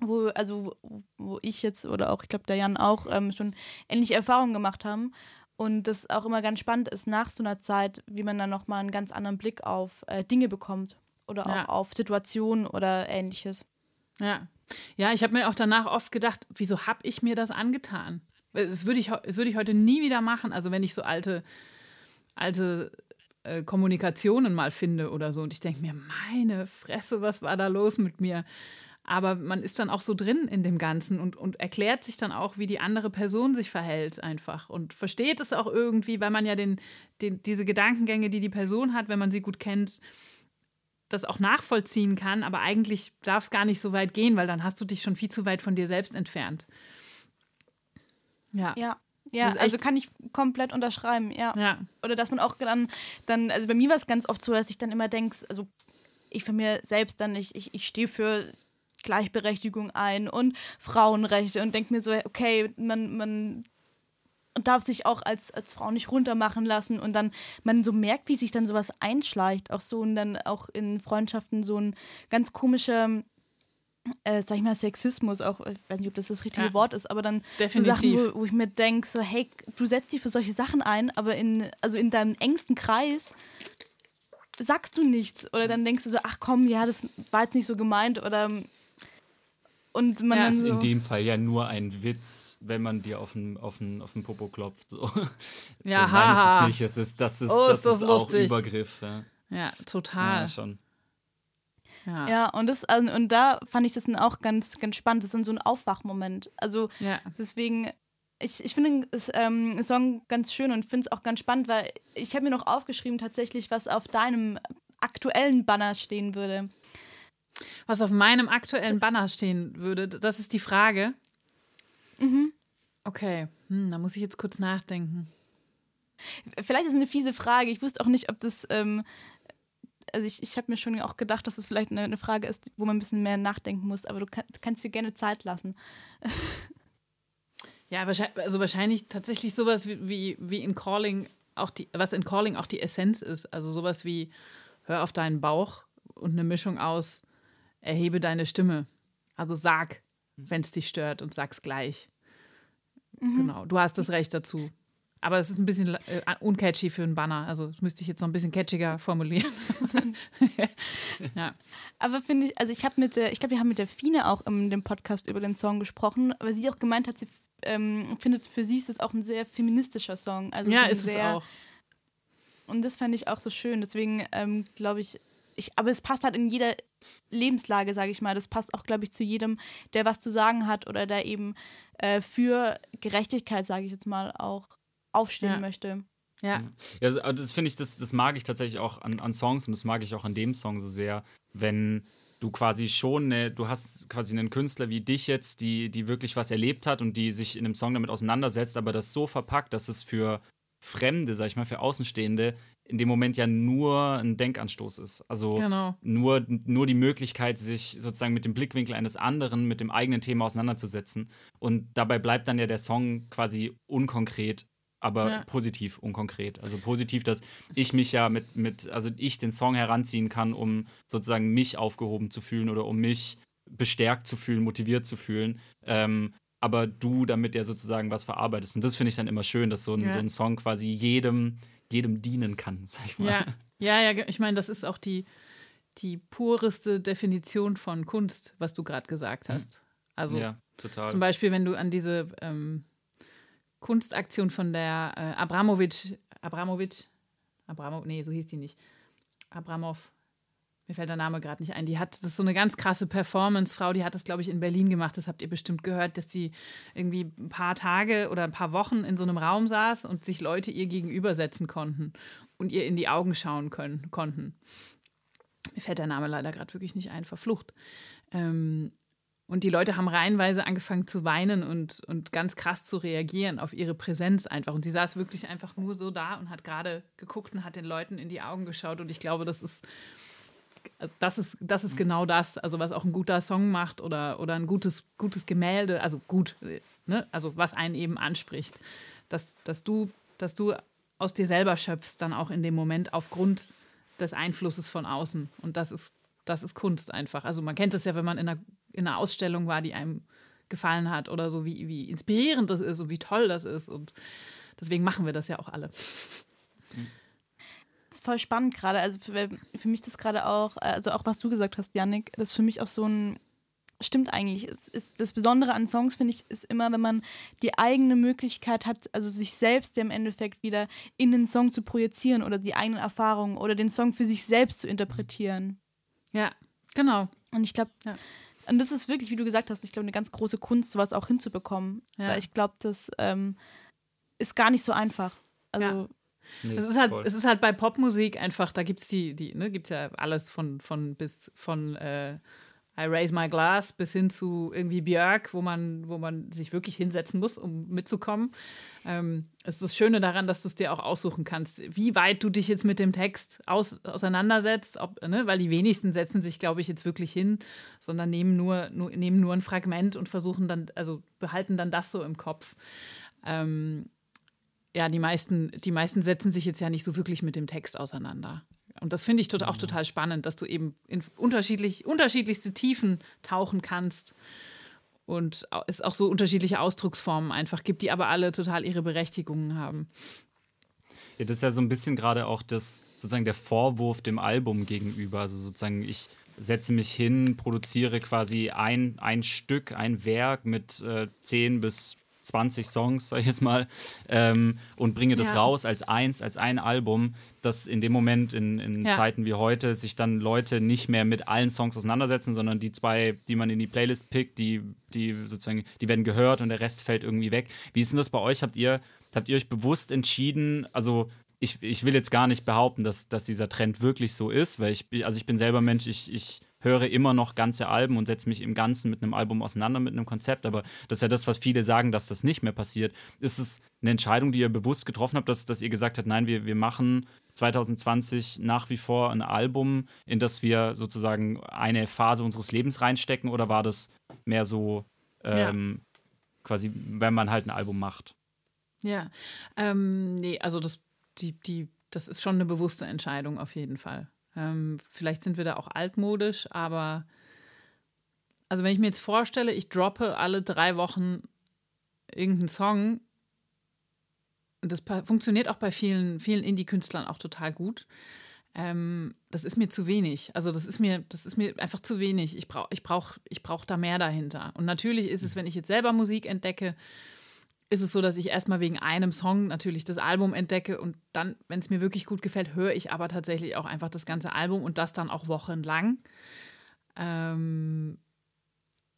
wo, also wo ich jetzt oder auch, ich glaube, der Jan auch ähm, schon ähnliche Erfahrungen gemacht haben. Und das auch immer ganz spannend ist, nach so einer Zeit, wie man dann nochmal einen ganz anderen Blick auf äh, Dinge bekommt oder auch ja. auf Situationen oder ähnliches.
Ja. Ja, ich habe mir auch danach oft gedacht, wieso habe ich mir das angetan? Das würde ich, das würd ich heute nie wieder machen. Also wenn ich so alte, alte äh, Kommunikationen mal finde oder so und ich denke mir, meine Fresse, was war da los mit mir? Aber man ist dann auch so drin in dem Ganzen und, und erklärt sich dann auch, wie die andere Person sich verhält einfach und versteht es auch irgendwie, weil man ja den, den, diese Gedankengänge, die die Person hat, wenn man sie gut kennt, das auch nachvollziehen kann, aber eigentlich darf es gar nicht so weit gehen, weil dann hast du dich schon viel zu weit von dir selbst entfernt.
Ja. Ja. Ja, also kann ich komplett unterschreiben, ja. ja. Oder dass man auch dann, dann also bei mir war es ganz oft so, dass ich dann immer denke, also ich von mir selbst dann, ich, ich, ich stehe für Gleichberechtigung ein und Frauenrechte und denke mir so, okay, man, man darf sich auch als, als Frau nicht runtermachen lassen. Und dann man so merkt, wie sich dann sowas einschleicht, auch so und dann auch in Freundschaften so ein ganz komischer, äh, sag ich mal, Sexismus, auch, ich weiß nicht, ob das das richtige ja, Wort ist, aber dann definitiv. so Sachen, wo, wo ich mir denke, so, hey, du setzt dich für solche Sachen ein, aber in, also in deinem engsten Kreis sagst du nichts. Oder dann denkst du so, ach komm, ja, das war jetzt nicht so gemeint oder und man
ja,
dann
ist
so
in dem Fall ja nur ein Witz, wenn man dir auf den, auf den, auf den Popo klopft. So.
Ja, Nein, haha.
ist es nicht. Es ist, das ist, oh, das ist, das ist auch Übergriff. Ja,
ja total.
Ja, schon.
Ja. ja, und, das, also, und da fand ich das dann auch ganz, ganz spannend. Das ist dann so ein Aufwachmoment. Also ja. deswegen, ich, ich finde den ähm, Song ganz schön und finde es auch ganz spannend, weil ich habe mir noch aufgeschrieben tatsächlich, was auf deinem aktuellen Banner stehen würde.
Was auf meinem aktuellen Banner stehen würde, das ist die Frage. Mhm. Okay, hm, da muss ich jetzt kurz nachdenken.
Vielleicht ist es eine fiese Frage. Ich wusste auch nicht, ob das. Ähm, also, ich, ich habe mir schon auch gedacht, dass es das vielleicht eine, eine, Frage ist, wo man ein bisschen mehr nachdenken muss, aber du, kann, kannst dir gerne Zeit lassen. [LAUGHS]
ja, wahrscheinlich, also wahrscheinlich tatsächlich sowas wie, wie, wie in Calling auch die, was in Calling auch die Essenz ist. Also sowas wie hör auf deinen Bauch und eine Mischung aus erhebe deine Stimme. Also sag, wenn es dich stört und sag's gleich. Mhm. Genau, du hast das Recht dazu. Aber es ist ein bisschen äh, uncatchy für einen Banner. Also das müsste ich jetzt noch ein bisschen catchiger formulieren. [LAUGHS]
ja. Aber finde ich, also ich habe mit der, ich glaube, wir haben mit der Fine auch in dem Podcast über den Song gesprochen, weil sie auch gemeint hat, sie ähm, findet, für sie ist das auch ein sehr feministischer Song. Also
ja,
so
ist
sehr,
es auch.
Und das fand ich auch so schön. Deswegen ähm, glaube ich, ich, aber es passt halt in jeder Lebenslage, sage ich mal. Das passt auch, glaube ich, zu jedem, der was zu sagen hat oder der eben äh, für Gerechtigkeit, sage ich jetzt mal, auch aufstehen
ja.
möchte.
Ja.
ja also das finde ich, das, das mag ich tatsächlich auch an, an Songs und das mag ich auch an dem Song so sehr, wenn du quasi schon, eine, du hast quasi einen Künstler wie dich jetzt, die, die wirklich was erlebt hat und die sich in einem Song damit auseinandersetzt, aber das so verpackt, dass es für Fremde, sag ich mal, für Außenstehende in dem Moment ja nur ein Denkanstoß ist. Also
Genau.
nur, nur die Möglichkeit, sich sozusagen mit dem Blickwinkel eines anderen, mit dem eigenen Thema auseinanderzusetzen. Und dabei bleibt dann ja der Song quasi unkonkret, aber
Ja.
positiv unkonkret. Also positiv, dass ich mich ja mit, mit, also ich den Song heranziehen kann, um sozusagen mich aufgehoben zu fühlen oder um mich bestärkt zu fühlen, motiviert zu fühlen. Ähm, aber du damit ja sozusagen was verarbeitest. Und das finde ich dann immer schön, dass so ein,
Ja.
so ein Song quasi jedem, jedem dienen kann, [LAUGHS] sag ich mal.
Ja, ja, ja, ich meine, das ist auch die, die pureste Definition von Kunst, was du gerade gesagt hast. Also
ja
zum Beispiel, wenn du an diese ähm, Kunstaktion von der äh, Abramovic, Abramovic, Abramo, nee, so hieß die nicht, Abramov, mir fällt der Name gerade nicht ein, die hat, das ist so eine ganz krasse Performance-Frau, die hat das, glaube ich, in Berlin gemacht, das habt ihr bestimmt gehört, dass sie irgendwie ein paar Tage oder ein paar Wochen in so einem Raum saß und sich Leute ihr gegenübersetzen konnten und ihr in die Augen schauen können, konnten. Mir fällt der Name leider gerade wirklich nicht ein, verflucht. Ähm, und die Leute haben reihenweise angefangen zu weinen und, und ganz krass zu reagieren auf ihre Präsenz einfach. Und sie saß wirklich einfach nur so da und hat gerade geguckt und hat den Leuten in die Augen geschaut. Und ich glaube, das ist, also das ist, das ist genau das, also was auch ein guter Song macht oder, oder ein gutes, gutes Gemälde, also gut, ne? also was einen eben anspricht. Dass, dass, du, dass du aus dir selber schöpfst, dann auch in dem Moment aufgrund des Einflusses von außen. Und das ist, das ist Kunst einfach. Also man kennt es ja, wenn man in einer, in einer Ausstellung war, die einem gefallen hat oder so, wie, wie inspirierend das ist und wie toll das ist. Und deswegen machen wir das ja auch alle.
Voll spannend gerade. Also für, für mich das gerade auch, also auch was du gesagt hast, Yannick, das ist für mich auch so ein, stimmt eigentlich. Es ist, das Besondere an Songs, finde ich, ist immer, wenn man die eigene Möglichkeit hat, also sich selbst im Endeffekt wieder in den Song zu projizieren oder die eigenen Erfahrungen oder den Song für sich selbst zu interpretieren.
Ja, genau.
Und ich glaube,
Ja.
und das ist wirklich, wie du gesagt hast, ich glaube, eine ganz große Kunst, sowas auch hinzubekommen.
Ja.
Weil ich glaube, das ähm, ist gar nicht so einfach. Also,
Ja.
Nee,
Es ist halt,
voll.
es ist halt bei Popmusik einfach, da gibt es die, die, ne, gibt's ja alles von, von bis von äh, I Raise My Glass bis hin zu irgendwie Björk, wo man, wo man sich wirklich hinsetzen muss, um mitzukommen. Ähm, es ist das Schöne daran, dass du es dir auch aussuchen kannst, wie weit du dich jetzt mit dem Text aus, auseinandersetzt, ob, ne, weil die wenigsten setzen sich, glaube ich, jetzt wirklich hin, sondern nehmen nur, nur, nehmen nur ein Fragment und versuchen dann, also behalten dann das so im Kopf. Ähm, ja, die meisten, die meisten setzen sich jetzt ja nicht so wirklich mit dem Text auseinander. Und das finde ich tot, auch total spannend, dass du eben in unterschiedlich, unterschiedlichste Tiefen tauchen kannst und es auch so unterschiedliche Ausdrucksformen einfach gibt, die aber alle total ihre Berechtigungen haben.
Ja, das ist ja so ein bisschen gerade auch das, sozusagen der Vorwurf dem Album gegenüber. Also sozusagen, ich setze mich hin, produziere quasi ein, ein Stück, ein Werk mit äh, 10 bis 20 Songs, sag ich jetzt mal, ähm, und bringe das
Ja.
raus als eins, als ein Album, dass in dem Moment in, in
Ja.
Zeiten wie heute sich dann Leute nicht mehr mit allen Songs auseinandersetzen, sondern die zwei, die man in die Playlist pickt, die, die sozusagen, die werden gehört und der Rest fällt irgendwie weg. Wie ist denn das bei euch? Habt ihr, habt ihr euch bewusst entschieden, also ich, ich will jetzt gar nicht behaupten, dass, dass dieser Trend wirklich so ist, weil ich, bin- also ich bin selber Mensch, ich, ich höre immer noch ganze Alben und setze mich im Ganzen mit einem Album auseinander, mit einem Konzept, aber das ist ja das, was viele sagen, dass das nicht mehr passiert. Ist es eine Entscheidung, die ihr bewusst getroffen habt, dass, dass ihr gesagt habt, nein, wir, wir machen 2020 nach wie vor ein Album, in das wir sozusagen eine Phase unseres Lebens reinstecken oder war das mehr so ähm, quasi, wenn man halt ein Album macht?
Ja, ähm, nee, also das, die, die, das ist schon eine bewusste Entscheidung auf jeden Fall. Ähm, vielleicht sind wir da auch altmodisch, aber also wenn ich mir jetzt vorstelle, ich droppe alle drei Wochen irgendeinen Song, und das funktioniert auch bei vielen, vielen Indie-Künstlern auch total gut. Ähm, das ist mir zu wenig. Also das ist mir, das ist mir einfach zu wenig. Ich brauche ich brauch, ich brauch da mehr dahinter. Und natürlich ist es, wenn ich jetzt selber Musik entdecke, ist es so, dass ich erstmal wegen einem Song natürlich das Album entdecke und dann, wenn es mir wirklich gut gefällt, höre ich aber tatsächlich auch einfach das ganze Album und das dann auch wochenlang. Ähm,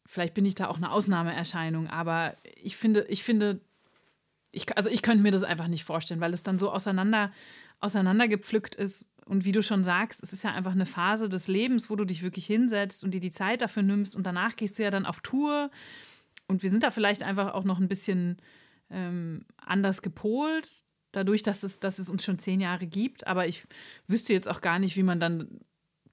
vielleicht bin ich da auch eine Ausnahmeerscheinung, aber ich finde, ich finde, ich, also ich könnte mir das einfach nicht vorstellen, weil es dann so auseinander, auseinandergepflückt ist und wie du schon sagst, es ist ja einfach eine Phase des Lebens, wo du dich wirklich hinsetzt und dir die Zeit dafür nimmst und danach gehst du ja dann auf Tour. Und wir sind da vielleicht einfach auch noch ein bisschen ähm, anders gepolt, dadurch, dass es, dass es uns schon zehn Jahre gibt. Aber ich wüsste jetzt auch gar nicht, wie man dann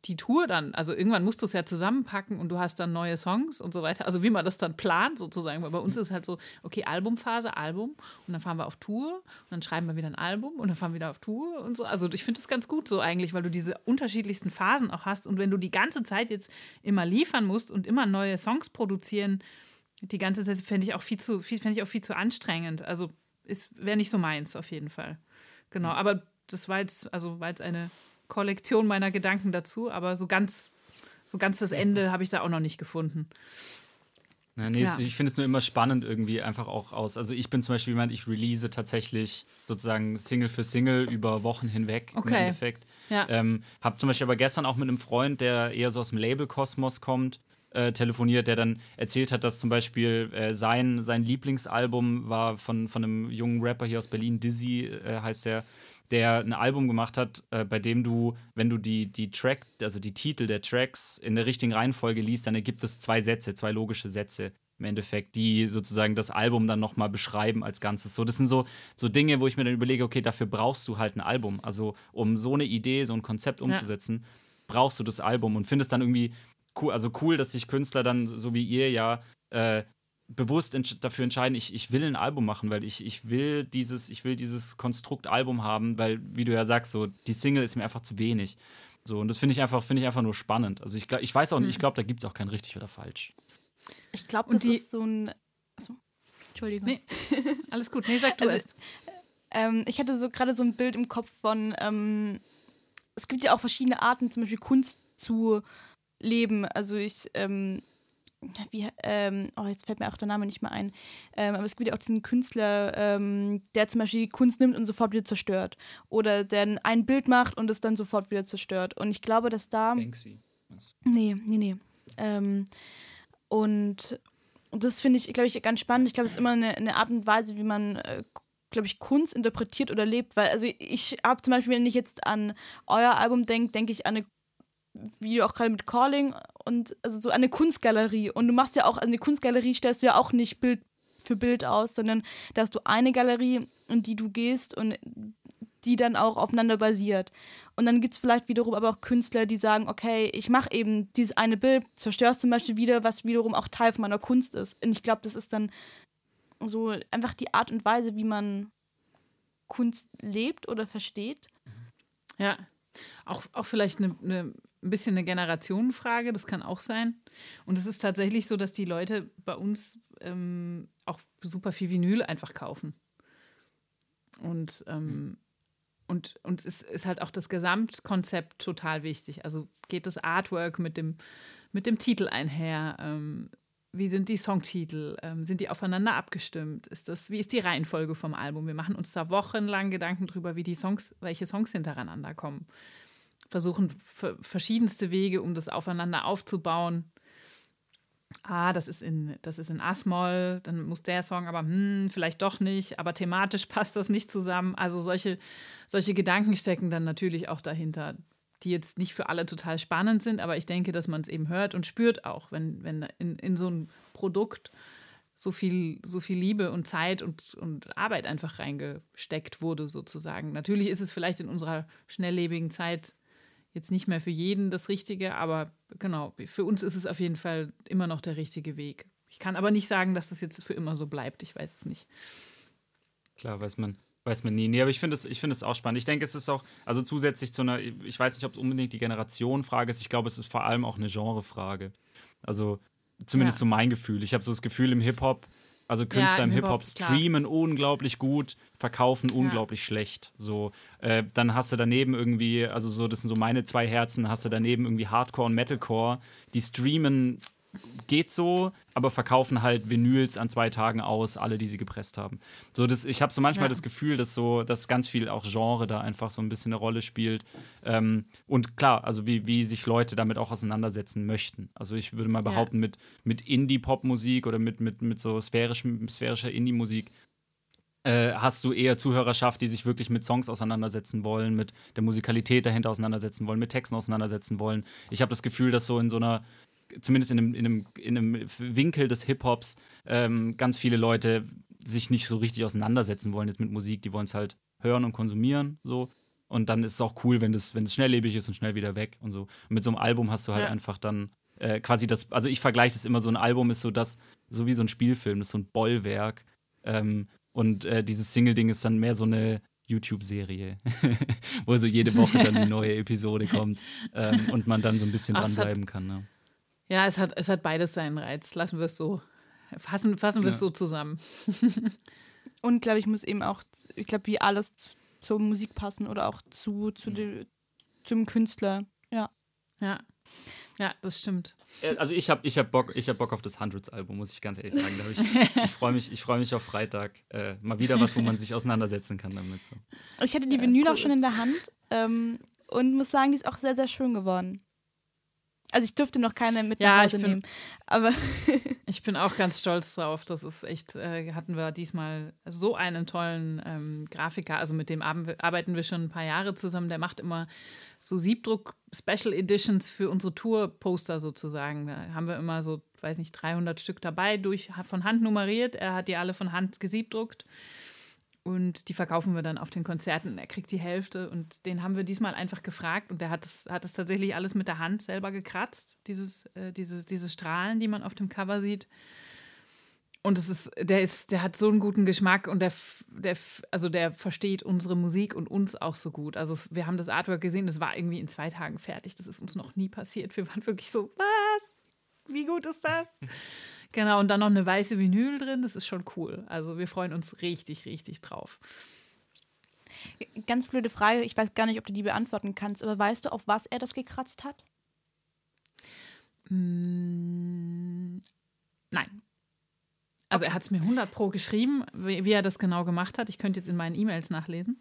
die Tour dann, also irgendwann musst du es ja zusammenpacken und du hast dann neue Songs und so weiter. Also wie man das dann plant sozusagen. Weil bei uns ist halt so, okay, Albumphase, Album und dann fahren wir auf Tour und dann schreiben wir wieder ein Album und dann fahren wir wieder auf Tour und so. Also ich finde das ganz gut so eigentlich, weil du diese unterschiedlichsten Phasen auch hast und wenn du die ganze Zeit jetzt immer liefern musst und immer neue Songs produzieren, die ganze Zeit fände ich auch viel zu, viel, ich auch viel zu anstrengend. Also wäre nicht so meins auf jeden Fall. Genau, aber das war jetzt, also war jetzt eine Kollektion meiner Gedanken dazu, aber so ganz, so ganz das Ende habe ich da auch noch nicht gefunden.
Ja, nee, ja. ich finde es nur immer spannend irgendwie einfach auch aus. Also ich bin zum Beispiel jemand, ich release tatsächlich sozusagen Single für Single über Wochen hinweg
okay.
im Endeffekt. Ja. Ähm, hab zum Beispiel aber gestern auch mit einem Freund, der eher so aus dem Label-Kosmos kommt, äh, telefoniert, der dann erzählt hat, dass zum Beispiel äh, sein, sein Lieblingsalbum war von, von einem jungen Rapper hier aus Berlin, Dizzy äh, heißt der, der ein Album gemacht hat, äh, bei dem du, wenn du die, die Track, also die Titel der Tracks in der richtigen Reihenfolge liest, dann ergibt es zwei Sätze, zwei logische Sätze im Endeffekt, die sozusagen das Album dann nochmal beschreiben als Ganzes. So, das sind so, so Dinge, wo ich mir dann überlege, okay, dafür brauchst du halt ein Album. Also, um so eine Idee, so ein Konzept umzusetzen, ja. brauchst du das Album und findest dann irgendwie cool, also cool, dass sich Künstler dann, so wie ihr ja, äh, bewusst ents dafür entscheiden, ich, ich will ein Album machen, weil ich, ich will dieses, ich will dieses Konstrukt Album haben, weil, wie du ja sagst, so, die Single ist mir einfach zu wenig. So, und das finde ich einfach, finde ich einfach nur spannend. Also ich, ich weiß auch nicht, ich mhm. glaube, da gibt es auch kein richtig oder falsch.
Ich glaube, das die, ist so ein. Achso, Entschuldigung.
Nee, [LAUGHS] alles gut. Nee, sag du also,
ähm, ich hatte so gerade so ein Bild im Kopf von, ähm, es gibt ja auch verschiedene Arten, zum Beispiel Kunst zu leben. Also ich, ähm, wie, ähm, oh, jetzt fällt mir auch der Name nicht mehr ein. Ähm, aber es gibt ja auch diesen Künstler, ähm, der zum Beispiel Kunst nimmt und sofort wieder zerstört. Oder der ein Bild macht und es dann sofort wieder zerstört. Und ich glaube, dass da.
Banksy.
Was? Nee, nee, nee. Ähm, und das finde ich, glaube ich, ganz spannend. Ich glaube, es ist immer eine, eine, Art und Weise, wie man, äh, glaube ich, Kunst interpretiert oder lebt. Weil, also ich habe zum Beispiel, wenn ich jetzt an euer Album denke, denke ich an eine wie du auch gerade mit Calling und also so eine Kunstgalerie. Und du machst ja auch, eine Kunstgalerie stellst du ja auch nicht Bild für Bild aus, sondern da hast du eine Galerie, in die du gehst und die dann auch aufeinander basiert. Und dann gibt es vielleicht wiederum aber auch Künstler, die sagen, okay, ich mache eben dieses eine Bild, zerstörst zum Beispiel wieder, was wiederum auch Teil von meiner Kunst ist. Und ich glaube, das ist dann so einfach die Art und Weise, wie man Kunst lebt oder versteht.
Ja, auch, auch vielleicht eine, eine ein bisschen eine Generationenfrage, das kann auch sein. Und es ist tatsächlich so, dass die Leute bei uns ähm, auch super viel Vinyl einfach kaufen. Und, ähm, und uns ist, ist halt auch das Gesamtkonzept total wichtig. Also geht das Artwork mit dem, mit dem Titel einher? Ähm, wie sind die Songtitel? Ähm, sind die aufeinander abgestimmt? Ist das, wie ist die Reihenfolge vom Album? Wir machen uns da wochenlang Gedanken drüber, wie die Songs, welche Songs hintereinander kommen versuchen verschiedenste Wege, um das aufeinander aufzubauen. Ah, das ist in, das ist in Asmol, dann muss der Song aber, hm, vielleicht doch nicht, aber thematisch [LAUGHS] passt das nicht zusammen. Also solche, solche Gedanken stecken dann natürlich auch dahinter, die jetzt nicht für alle total spannend sind, aber ich denke, dass man es eben hört und spürt auch, wenn, wenn in, in so ein Produkt so viel, so viel Liebe und Zeit und, und Arbeit einfach reingesteckt wurde, sozusagen. Natürlich ist es vielleicht in unserer schnelllebigen Zeit jetzt nicht mehr für jeden das Richtige, aber genau, für uns ist es auf jeden Fall immer noch der richtige Weg. Ich kann aber nicht sagen, dass das jetzt für immer so bleibt. Ich weiß es nicht.
Klar, weiß man, weiß man nie. Nee, aber ich finde es find auch spannend. Ich denke, es ist auch, also zusätzlich zu einer, ich weiß nicht, ob es unbedingt die Generationenfrage ist, ich glaube, es ist vor allem auch eine Genrefrage. Also zumindest ja. so mein Gefühl. Ich habe so das Gefühl, im Hip-Hop also Künstler ja, im, im Hip-Hop Hip streamen unglaublich gut, verkaufen unglaublich ja. schlecht. So, äh, dann hast du daneben irgendwie, also so, das sind so meine zwei Herzen, hast du daneben irgendwie Hardcore und Metalcore, die streamen geht so, aber verkaufen halt Vinyls an zwei Tagen aus, alle, die sie gepresst haben. So, das, ich habe so manchmal ja. das Gefühl, dass so, dass ganz viel auch Genre da einfach so ein bisschen eine Rolle spielt. Ähm, und klar, also wie, wie sich Leute damit auch auseinandersetzen möchten. Also ich würde mal behaupten, ja. mit, mit Indie-Pop-Musik oder mit, mit, mit so sphärischem, sphärischer Indie-Musik Äh, hast du eher Zuhörerschaft, die sich wirklich mit Songs auseinandersetzen wollen, mit der Musikalität dahinter auseinandersetzen wollen, mit Texten auseinandersetzen wollen. Ich habe das Gefühl, dass so in so einer, zumindest in einem, in einem, in einem Winkel des Hip-Hops, ähm, ganz viele Leute sich nicht so richtig auseinandersetzen wollen jetzt mit Musik. Die wollen es halt hören und konsumieren, so. Und dann ist es auch cool, wenn das, wenn es schnelllebig ist und schnell wieder weg und so. Und mit so einem Album hast du halt
Ja.
einfach dann äh, quasi das, also ich vergleiche das immer, so ein Album ist so das, so wie so ein Spielfilm, das ist so ein Bollwerk. Ähm, und äh, dieses Single-Ding ist dann mehr so eine YouTube-Serie, [LAUGHS] wo so jede Woche dann eine [LAUGHS] neue Episode kommt ähm, und man dann so ein bisschen dranbleiben kann. Ne?
Ja, es hat, es hat beides seinen Reiz. Lassen wir es so. Fassen, fassen wir es
Ja.
so zusammen. [LAUGHS]
Und glaube ich, muss eben auch, ich glaube, wie alles zu- zur Musik passen oder auch zu, zu dem, zum Künstler. Ja.
Ja. Ja, das stimmt.
Äh, Also ich habe ich hab Bock, ich hab Bock auf das Hundreds-Album, muss ich ganz ehrlich sagen. Ich [LAUGHS] ich freue mich, ich freu mich auf Freitag. Äh, mal wieder was, wo man sich auseinandersetzen kann damit. So.
Ich hatte die Vinyl
cool.
auch schon in der Hand ähm, und muss sagen, die ist auch sehr, sehr schön geworden. Also ich durfte noch keine mit
Ja,
nach
ich
Hause
bin-
nehmen. Aber [LAUGHS]
Ich bin auch ganz stolz drauf. Das ist echt, äh, hatten wir diesmal so einen tollen ähm, Grafiker. Also mit dem arbeiten wir schon ein paar Jahre zusammen. Der macht immer so Siebdruck-Special Editions für unsere Tour-Poster sozusagen. Da haben wir immer so, weiß nicht, 300 Stück dabei, durch, von Hand nummeriert. Er hat die alle von Hand gesiebdruckt. Und die verkaufen wir dann auf den Konzerten. Er kriegt die Hälfte und den haben wir diesmal einfach gefragt und der hat es hat es tatsächlich alles mit der Hand selber gekratzt, dieses, äh, dieses, diese Strahlen, die man auf dem Cover sieht. Und es ist, der ist, der hat so einen guten Geschmack und der, der, also der versteht unsere Musik und uns auch so gut. Also es, wir haben das Artwork gesehen, das war irgendwie in zwei Tagen fertig. Das ist uns noch nie passiert. Wir waren wirklich so, was? Wie gut ist das? [LAUGHS] Genau, und dann noch eine weiße Vinyl drin, das ist schon cool. Also wir freuen uns richtig, richtig drauf.
ganz blöde Frage, ich weiß gar nicht, ob du die beantworten kannst, aber weißt du, auf was er das gekratzt hat?
Mm, Nein. Also er hat es mir 100 pro geschrieben, wie, wie er das genau gemacht hat. Ich könnte jetzt in meinen E-Mails nachlesen.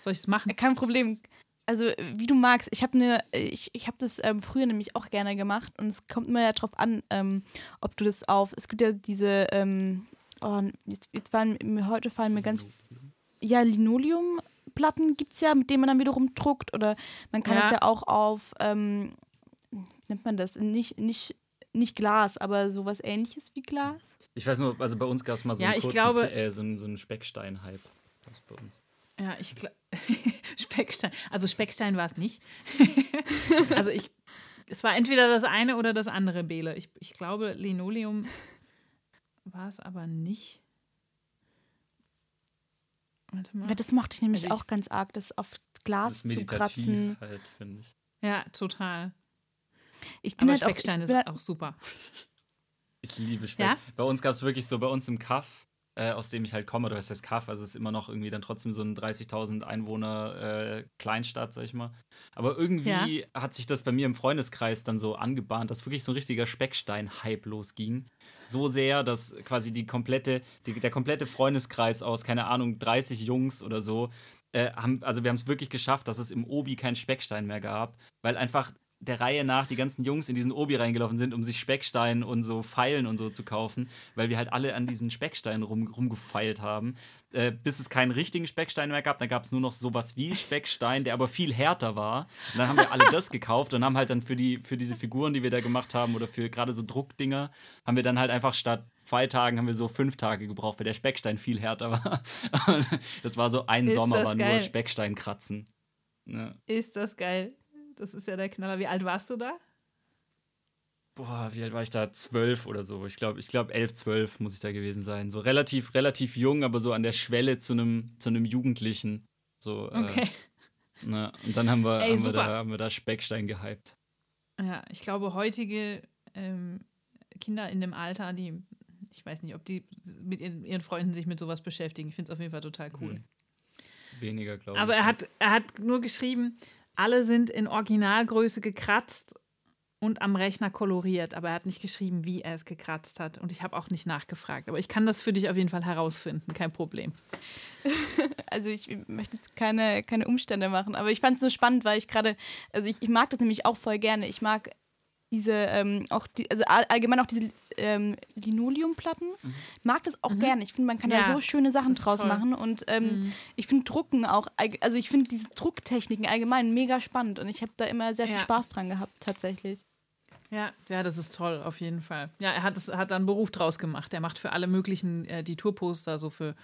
Soll ich es machen?
Kein Problem. Also, äh, wie du magst, ich habe ne, ich, ich hab das ähm, früher nämlich auch gerne gemacht und es kommt immer ja drauf an, ähm, ob du das auf. Es gibt ja diese, ähm, oh, jetzt, jetzt fallen mir heute fallen mir ganz. Ja, Linoleumplatten gibt es ja, mit denen man dann wiederum druckt oder man kann
Ja.
es ja auch auf, ähm, wie nennt man das? Nicht, nicht, nicht Glas, aber sowas ähnliches wie Glas.
Ich weiß nur, also bei uns gab es mal so
Ja,
einen
ich
kurzen,
glaube-
äh, so so einen Speckstein-Hype. Das bei uns.
Ja, ich glaube. [LAUGHS] Speckstein. Also Speckstein war es nicht. [LAUGHS] also ich. Es war entweder das eine oder das andere, Bele. Ich, ich glaube, Linoleum war es aber nicht. Warte mal.
Das mochte ich nämlich
Also ich-
auch ganz arg, das auf
Das
Glas
ist
zu kratzen.
halt, finde ich.
Ja, total.
Ich bin
Aber
halt auch,
Speckstein
ich
ist
halt,
auch super.
Ich liebe Speck.
Ja?
Bei uns gab es wirklich so, bei uns im Kaff, äh, aus dem ich halt komme, oder was heißt Kaff, also es ist immer noch irgendwie dann trotzdem so ein 30.000 Einwohner äh, Kleinstadt, sag ich mal. Aber irgendwie hat sich das bei mir im Freundeskreis dann so angebahnt, dass wirklich so ein richtiger Speckstein-Hype losging. So sehr, dass quasi die komplette, die, der komplette Freundeskreis aus, keine Ahnung, 30 Jungs oder so, äh, haben, also wir haben es wirklich geschafft, dass es im Obi keinen Speckstein mehr gab, weil einfach der Reihe nach die ganzen Jungs in diesen Obi reingelaufen sind, um sich Speckstein und so Pfeilen und so zu kaufen, weil wir halt alle an diesen Specksteinen rum, rumgefeilt haben, äh, bis es keinen richtigen Speckstein mehr gab. Dann gab es nur noch sowas wie Speckstein, der aber viel härter war. Und dann haben wir alle das gekauft und haben halt dann für, die, für diese Figuren, die wir da gemacht haben oder für gerade so Druckdinger, haben wir dann halt einfach statt zwei Tagen haben wir so fünf Tage gebraucht, weil der Speckstein viel härter war. [LAUGHS] Das war so ein
Ist
Sommer, war nur
geil.
Speckstein kratzen. Ja.
Ist das geil? Das ist ja der Knaller. Wie alt warst du da?
Boah, wie alt war ich da? Zwölf oder so. Ich glaube, ich glaube elf, zwölf muss ich da gewesen sein. So relativ, relativ jung, aber so an der Schwelle zu einem, zu einem Jugendlichen. So,
Okay.
äh, na, und dann haben wir,
Ey,
haben, wir da, haben wir da Speckstein gehypt.
Ja, ich glaube, heutige ähm, Kinder in dem Alter, die, ich weiß nicht, ob die mit ihren, ihren Freunden sich mit sowas beschäftigen. Ich finde es auf jeden Fall total cool.
Mhm. Weniger, glaube
Also
ich.
er hat, er hat nur geschrieben, alle sind in Originalgröße gekratzt und am Rechner koloriert, aber er hat nicht geschrieben, wie er es gekratzt hat. Und ich habe auch nicht nachgefragt. Aber ich kann das für dich auf jeden Fall herausfinden, kein Problem. [LAUGHS]
also ich möchte jetzt keine, keine Umstände machen, aber ich fand es nur spannend, weil ich gerade, also ich, ich mag das nämlich auch voll gerne. Ich mag diese, ähm, auch die, also all- allgemein auch diese ähm, Linoleumplatten. Mag das auch gerne. Ich finde, man kann da
Ja,
so schöne Sachen
das
draus
toll.
machen. Und ähm, ich finde Drucken auch, also ich finde diese Drucktechniken allgemein mega spannend und ich habe da immer sehr viel
Ja.
Spaß dran gehabt, tatsächlich.
Ja, ja, das ist toll, auf jeden Fall. Ja, er hat, es, hat da einen Beruf draus gemacht. Er macht für alle möglichen äh, die Tourposter, so für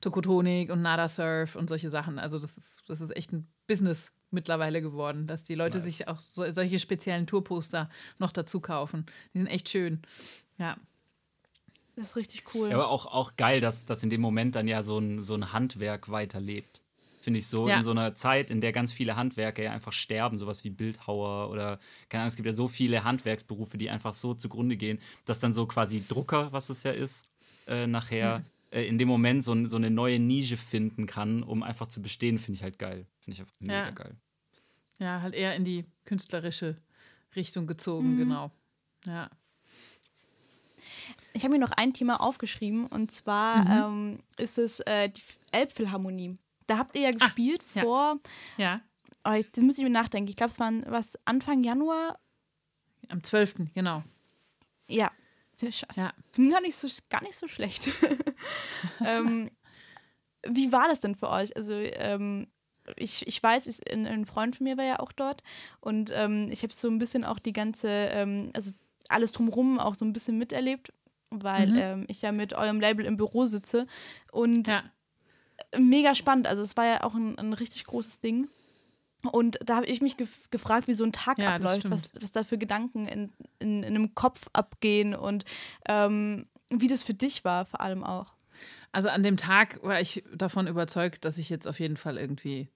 Tokotonik und Nada Surf und solche Sachen. Also das ist, das ist echt ein Business mittlerweile geworden, dass die Leute sich auch so, solche speziellen Tourposter noch dazu kaufen. Die sind echt schön. Ja,
Das ist richtig cool.
Ja, aber auch, auch geil, dass, dass in dem Moment dann ja so ein, so ein Handwerk weiterlebt. Finde ich so
Ja.
in so einer Zeit, in der ganz viele Handwerker ja einfach sterben, sowas wie Bildhauer oder, keine Ahnung, es gibt ja so viele Handwerksberufe, die einfach so zugrunde gehen, dass dann so quasi Drucker, was es ja ist, äh, nachher äh, in dem Moment so, so eine neue Nische finden kann, um einfach zu bestehen, finde ich halt geil. Finde ich einfach mega
Ja.
geil.
Ja, halt eher in die künstlerische Richtung gezogen, genau. Ja.
Ich habe mir noch ein Thema aufgeschrieben und zwar ähm, ist es äh, die Elbphilharmonie. Da habt ihr ja gespielt
ja.
vor,
Ja,
oh, das muss ich mir nachdenken, ich glaube, es war was Anfang Januar.
am 12., genau.
Ja, sehr schade.
Ja. [LAUGHS]
Gar nicht so, gar nicht so schlecht. [LAUGHS] ähm, wie war das denn für euch? Also, ähm, ich, ich weiß, ich, ein, ein Freund von mir war ja auch dort und ähm, ich habe so ein bisschen auch die ganze, ähm, also alles drumherum auch so ein bisschen miterlebt, weil
Mhm.
ähm, ich ja mit eurem Label im Büro sitze und
Ja.
mega spannend. Also, es war ja auch ein, ein richtig großes Ding. Und da habe ich mich gef gefragt, wie so ein Tag
Ja,
abläuft, was, was da für Gedanken in, in, in einem Kopf abgehen und ähm, wie das für dich war, vor allem auch.
Also an dem Tag war ich davon überzeugt, dass ich jetzt auf jeden Fall irgendwie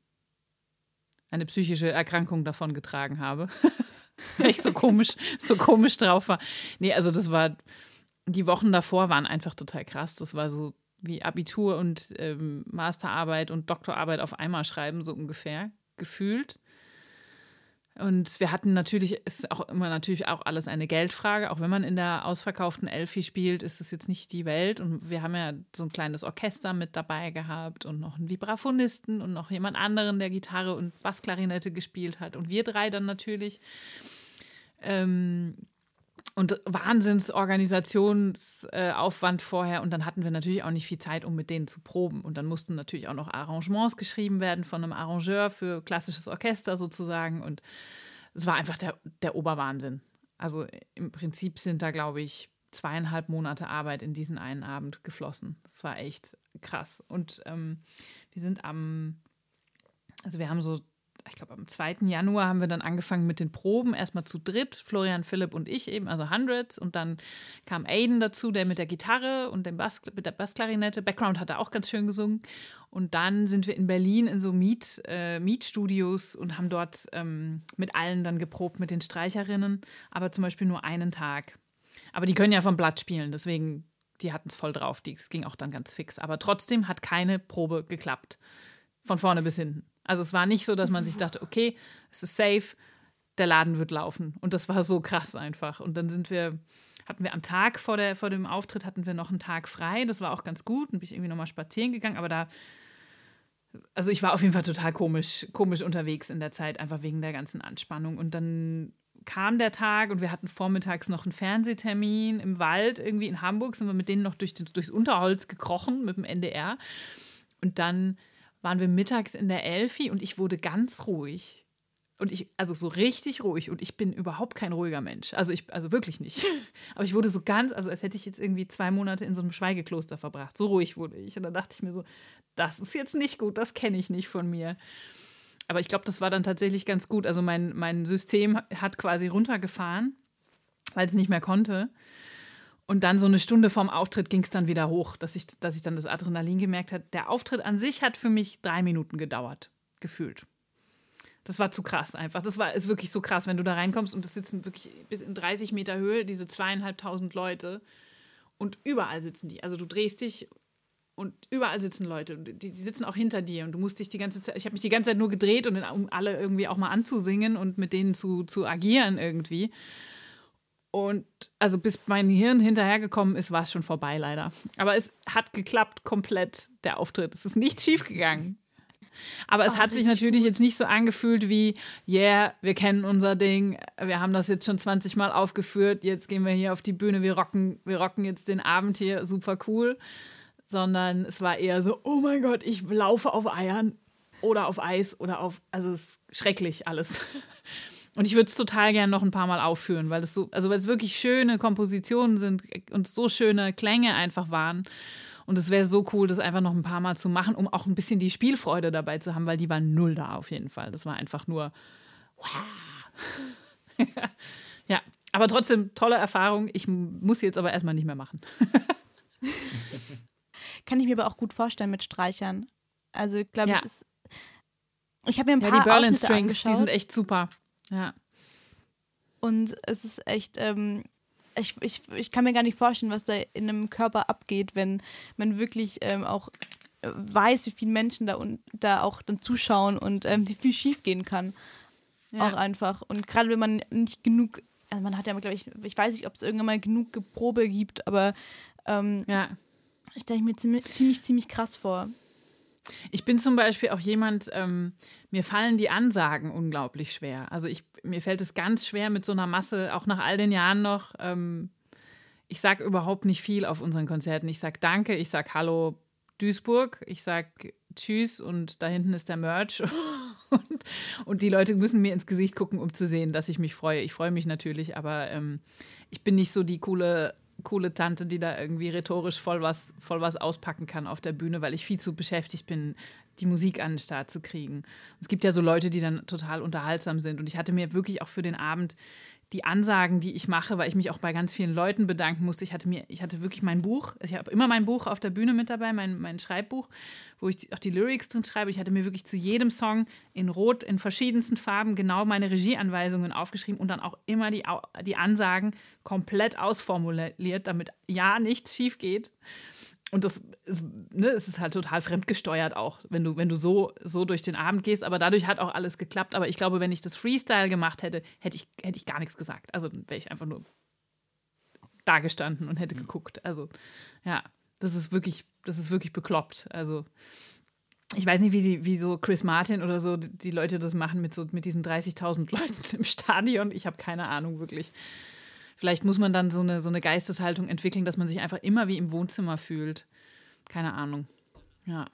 eine psychische Erkrankung davon getragen habe. [LAUGHS] Weil ich so komisch, so komisch drauf war. Nee, also das war, die Wochen davor waren einfach total krass. Das war so wie Abitur und ähm, Masterarbeit und Doktorarbeit auf einmal schreiben, so ungefähr, gefühlt. Und wir hatten natürlich, ist auch immer natürlich auch alles eine Geldfrage. Auch wenn man in der ausverkauften Elfi spielt, ist es jetzt nicht die Welt. Und wir haben ja so ein kleines Orchester mit dabei gehabt und noch einen Vibraphonisten und noch jemand anderen, der Gitarre und Bassklarinette gespielt hat. Und wir drei dann natürlich. Ähm, und Wahnsinnsorganisationsaufwand vorher. Und dann hatten wir natürlich auch nicht viel Zeit, um mit denen zu proben. Und dann mussten natürlich auch noch Arrangements geschrieben werden von einem Arrangeur für klassisches Orchester sozusagen. Und es war einfach der, der Oberwahnsinn. Also im Prinzip sind da, glaube ich, zweieinhalb Monate Arbeit in diesen einen Abend geflossen. Das war echt krass. Und ähm, wir sind am, also wir haben so ich glaube, am 2. Januar haben wir dann angefangen mit den Proben. Erstmal zu dritt, Florian, Philipp und ich eben, also Hundreds. Und dann kam Aiden dazu, der mit der Gitarre und dem Bass, mit der Bassklarinette. Background hat er auch ganz schön gesungen. Und dann sind wir in Berlin in so Miet, äh, Mietstudios und haben dort ähm, mit allen dann geprobt, mit den Streicherinnen. Aber zum Beispiel nur einen Tag. Aber die können ja vom Blatt spielen, deswegen, die hatten es voll drauf. Es ging auch dann ganz fix. Aber trotzdem hat keine Probe geklappt. Von vorne bis hinten. Also es war nicht so, dass man sich dachte, okay, es ist safe, der Laden wird laufen. Und das war so krass einfach. Und dann sind wir, hatten wir am Tag vor, der, vor dem Auftritt, hatten wir noch einen Tag frei. Das war auch ganz gut. Dann bin ich irgendwie nochmal spazieren gegangen. Aber da, also ich war auf jeden Fall total komisch, komisch unterwegs in der Zeit, einfach wegen der ganzen Anspannung. Und dann kam der Tag und wir hatten vormittags noch einen Fernsehtermin im Wald irgendwie in Hamburg, sind wir mit denen noch durch, durchs Unterholz gekrochen mit dem NDR. Und dann waren wir mittags in der Elfi und ich wurde ganz ruhig. Und ich, also so richtig ruhig. Und ich bin überhaupt kein ruhiger Mensch. Also ich, also wirklich nicht. [LAUGHS] Aber ich wurde so ganz, also als hätte ich jetzt irgendwie zwei Monate in so einem Schweigekloster verbracht. So ruhig wurde ich. Und dann dachte ich mir so, das ist jetzt nicht gut, das kenne ich nicht von mir. Aber ich glaube, das war dann tatsächlich ganz gut. Also mein, mein System hat quasi runtergefahren, weil es nicht mehr konnte. Und dann so eine Stunde vorm Auftritt ging es dann wieder hoch, dass ich, dass ich dann das Adrenalin gemerkt habe. Der Auftritt an sich hat für mich drei Minuten gedauert, gefühlt. Das war zu krass einfach. Das war ist wirklich so krass, wenn du da reinkommst und es sitzen wirklich bis in 30 Meter Höhe diese zweieinhalbtausend Leute und überall sitzen die. Also du drehst dich und überall sitzen Leute und die, die sitzen auch hinter dir und du musst dich die ganze Zeit, ich habe mich die ganze Zeit nur gedreht um alle irgendwie auch mal anzusingen und mit denen zu, zu agieren irgendwie. Und also bis mein Hirn hinterhergekommen ist, war es schon vorbei leider. Aber es hat geklappt komplett, der Auftritt. Es ist nicht [LAUGHS] schief gegangen. Aber es
Oh,
hat sich natürlich
gut.
jetzt nicht so angefühlt wie, yeah, wir kennen unser Ding, wir haben das jetzt schon 20 Mal aufgeführt, jetzt gehen wir hier auf die Bühne, wir rocken, wir rocken jetzt den Abend hier, super cool. Sondern es war eher so, oh mein Gott, ich laufe auf Eiern oder auf Eis oder auf, also es ist schrecklich alles. [LAUGHS] Und ich würde es total gerne noch ein paar Mal aufführen, weil es so, also weil es wirklich schöne Kompositionen sind und so schöne Klänge einfach waren. Und es wäre so cool, das einfach noch ein paar Mal zu machen, um auch ein bisschen die Spielfreude dabei zu haben, weil die war null da auf jeden Fall. Das war einfach nur wow. [LAUGHS] ja, aber trotzdem tolle Erfahrung. Ich muss jetzt aber erstmal nicht mehr machen. [LAUGHS]
Kann ich mir aber auch gut vorstellen mit Streichern. Also, glaube
Ja.
ich, ist. Ich habe mir ein
Ja,
paar
die Berlin Strings, die sind echt super. Ja.
und es ist echt. Ähm, ich, ich, ich kann mir gar nicht vorstellen, was da in einem Körper abgeht, wenn man wirklich ähm, auch äh, weiß, wie viele Menschen da, und, da auch dann zuschauen und ähm, wie viel schief gehen kann.
Ja.
Auch einfach. Und gerade wenn man nicht genug, also man hat ja, glaube ich, ich weiß nicht, ob es irgendwann mal genug Probe gibt, aber ähm,
ja.
ich stelle mir ziemlich, ziemlich, ziemlich krass vor.
Ich bin zum Beispiel auch jemand, ähm, mir fallen die Ansagen unglaublich schwer. Also ich, mir fällt es ganz schwer mit so einer Masse, auch nach all den Jahren noch. Ähm, ich sage überhaupt nicht viel auf unseren Konzerten. Ich sage Danke, ich sage Hallo Duisburg, ich sage Tschüss und da hinten ist der Merch. [LAUGHS] und, und die Leute müssen mir ins Gesicht gucken, um zu sehen, dass ich mich freue. Ich freue mich natürlich, aber ähm, ich bin nicht so die coole coole Tante, die da irgendwie rhetorisch voll was, voll was auspacken kann auf der Bühne, weil ich viel zu beschäftigt bin, die Musik an den Start zu kriegen. Es gibt ja so Leute, die dann total unterhaltsam sind. Und ich hatte mir wirklich auch für den Abend die Ansagen, die ich mache, weil ich mich auch bei ganz vielen Leuten bedanken musste. Ich hatte mir, ich hatte wirklich mein Buch, ich habe immer mein Buch auf der Bühne mit dabei, mein, mein Schreibbuch, wo ich auch die Lyrics drin schreibe. Ich hatte mir wirklich zu jedem Song in Rot, in verschiedensten Farben genau meine Regieanweisungen aufgeschrieben und dann auch immer die, die Ansagen komplett ausformuliert, damit ja nichts schief geht. Und das ist, ne, es ist halt total fremdgesteuert auch, wenn du, wenn du so, so durch den Abend gehst. Aber dadurch hat auch alles geklappt. Aber ich glaube, wenn ich das Freestyle gemacht hätte, hätte ich, hätte ich gar nichts gesagt. Also wäre ich einfach nur da gestanden und hätte geguckt. Also ja, das ist wirklich, das ist wirklich bekloppt. Also ich weiß nicht, wie, sie, wie so Chris Martin oder so die die Leute das machen mit, so, mit diesen 30.000 [LAUGHS] Leuten im Stadion. Ich habe keine Ahnung wirklich. Vielleicht muss man dann so eine, so eine Geisteshaltung entwickeln, dass man sich einfach immer wie im Wohnzimmer fühlt. Keine Ahnung. Ja.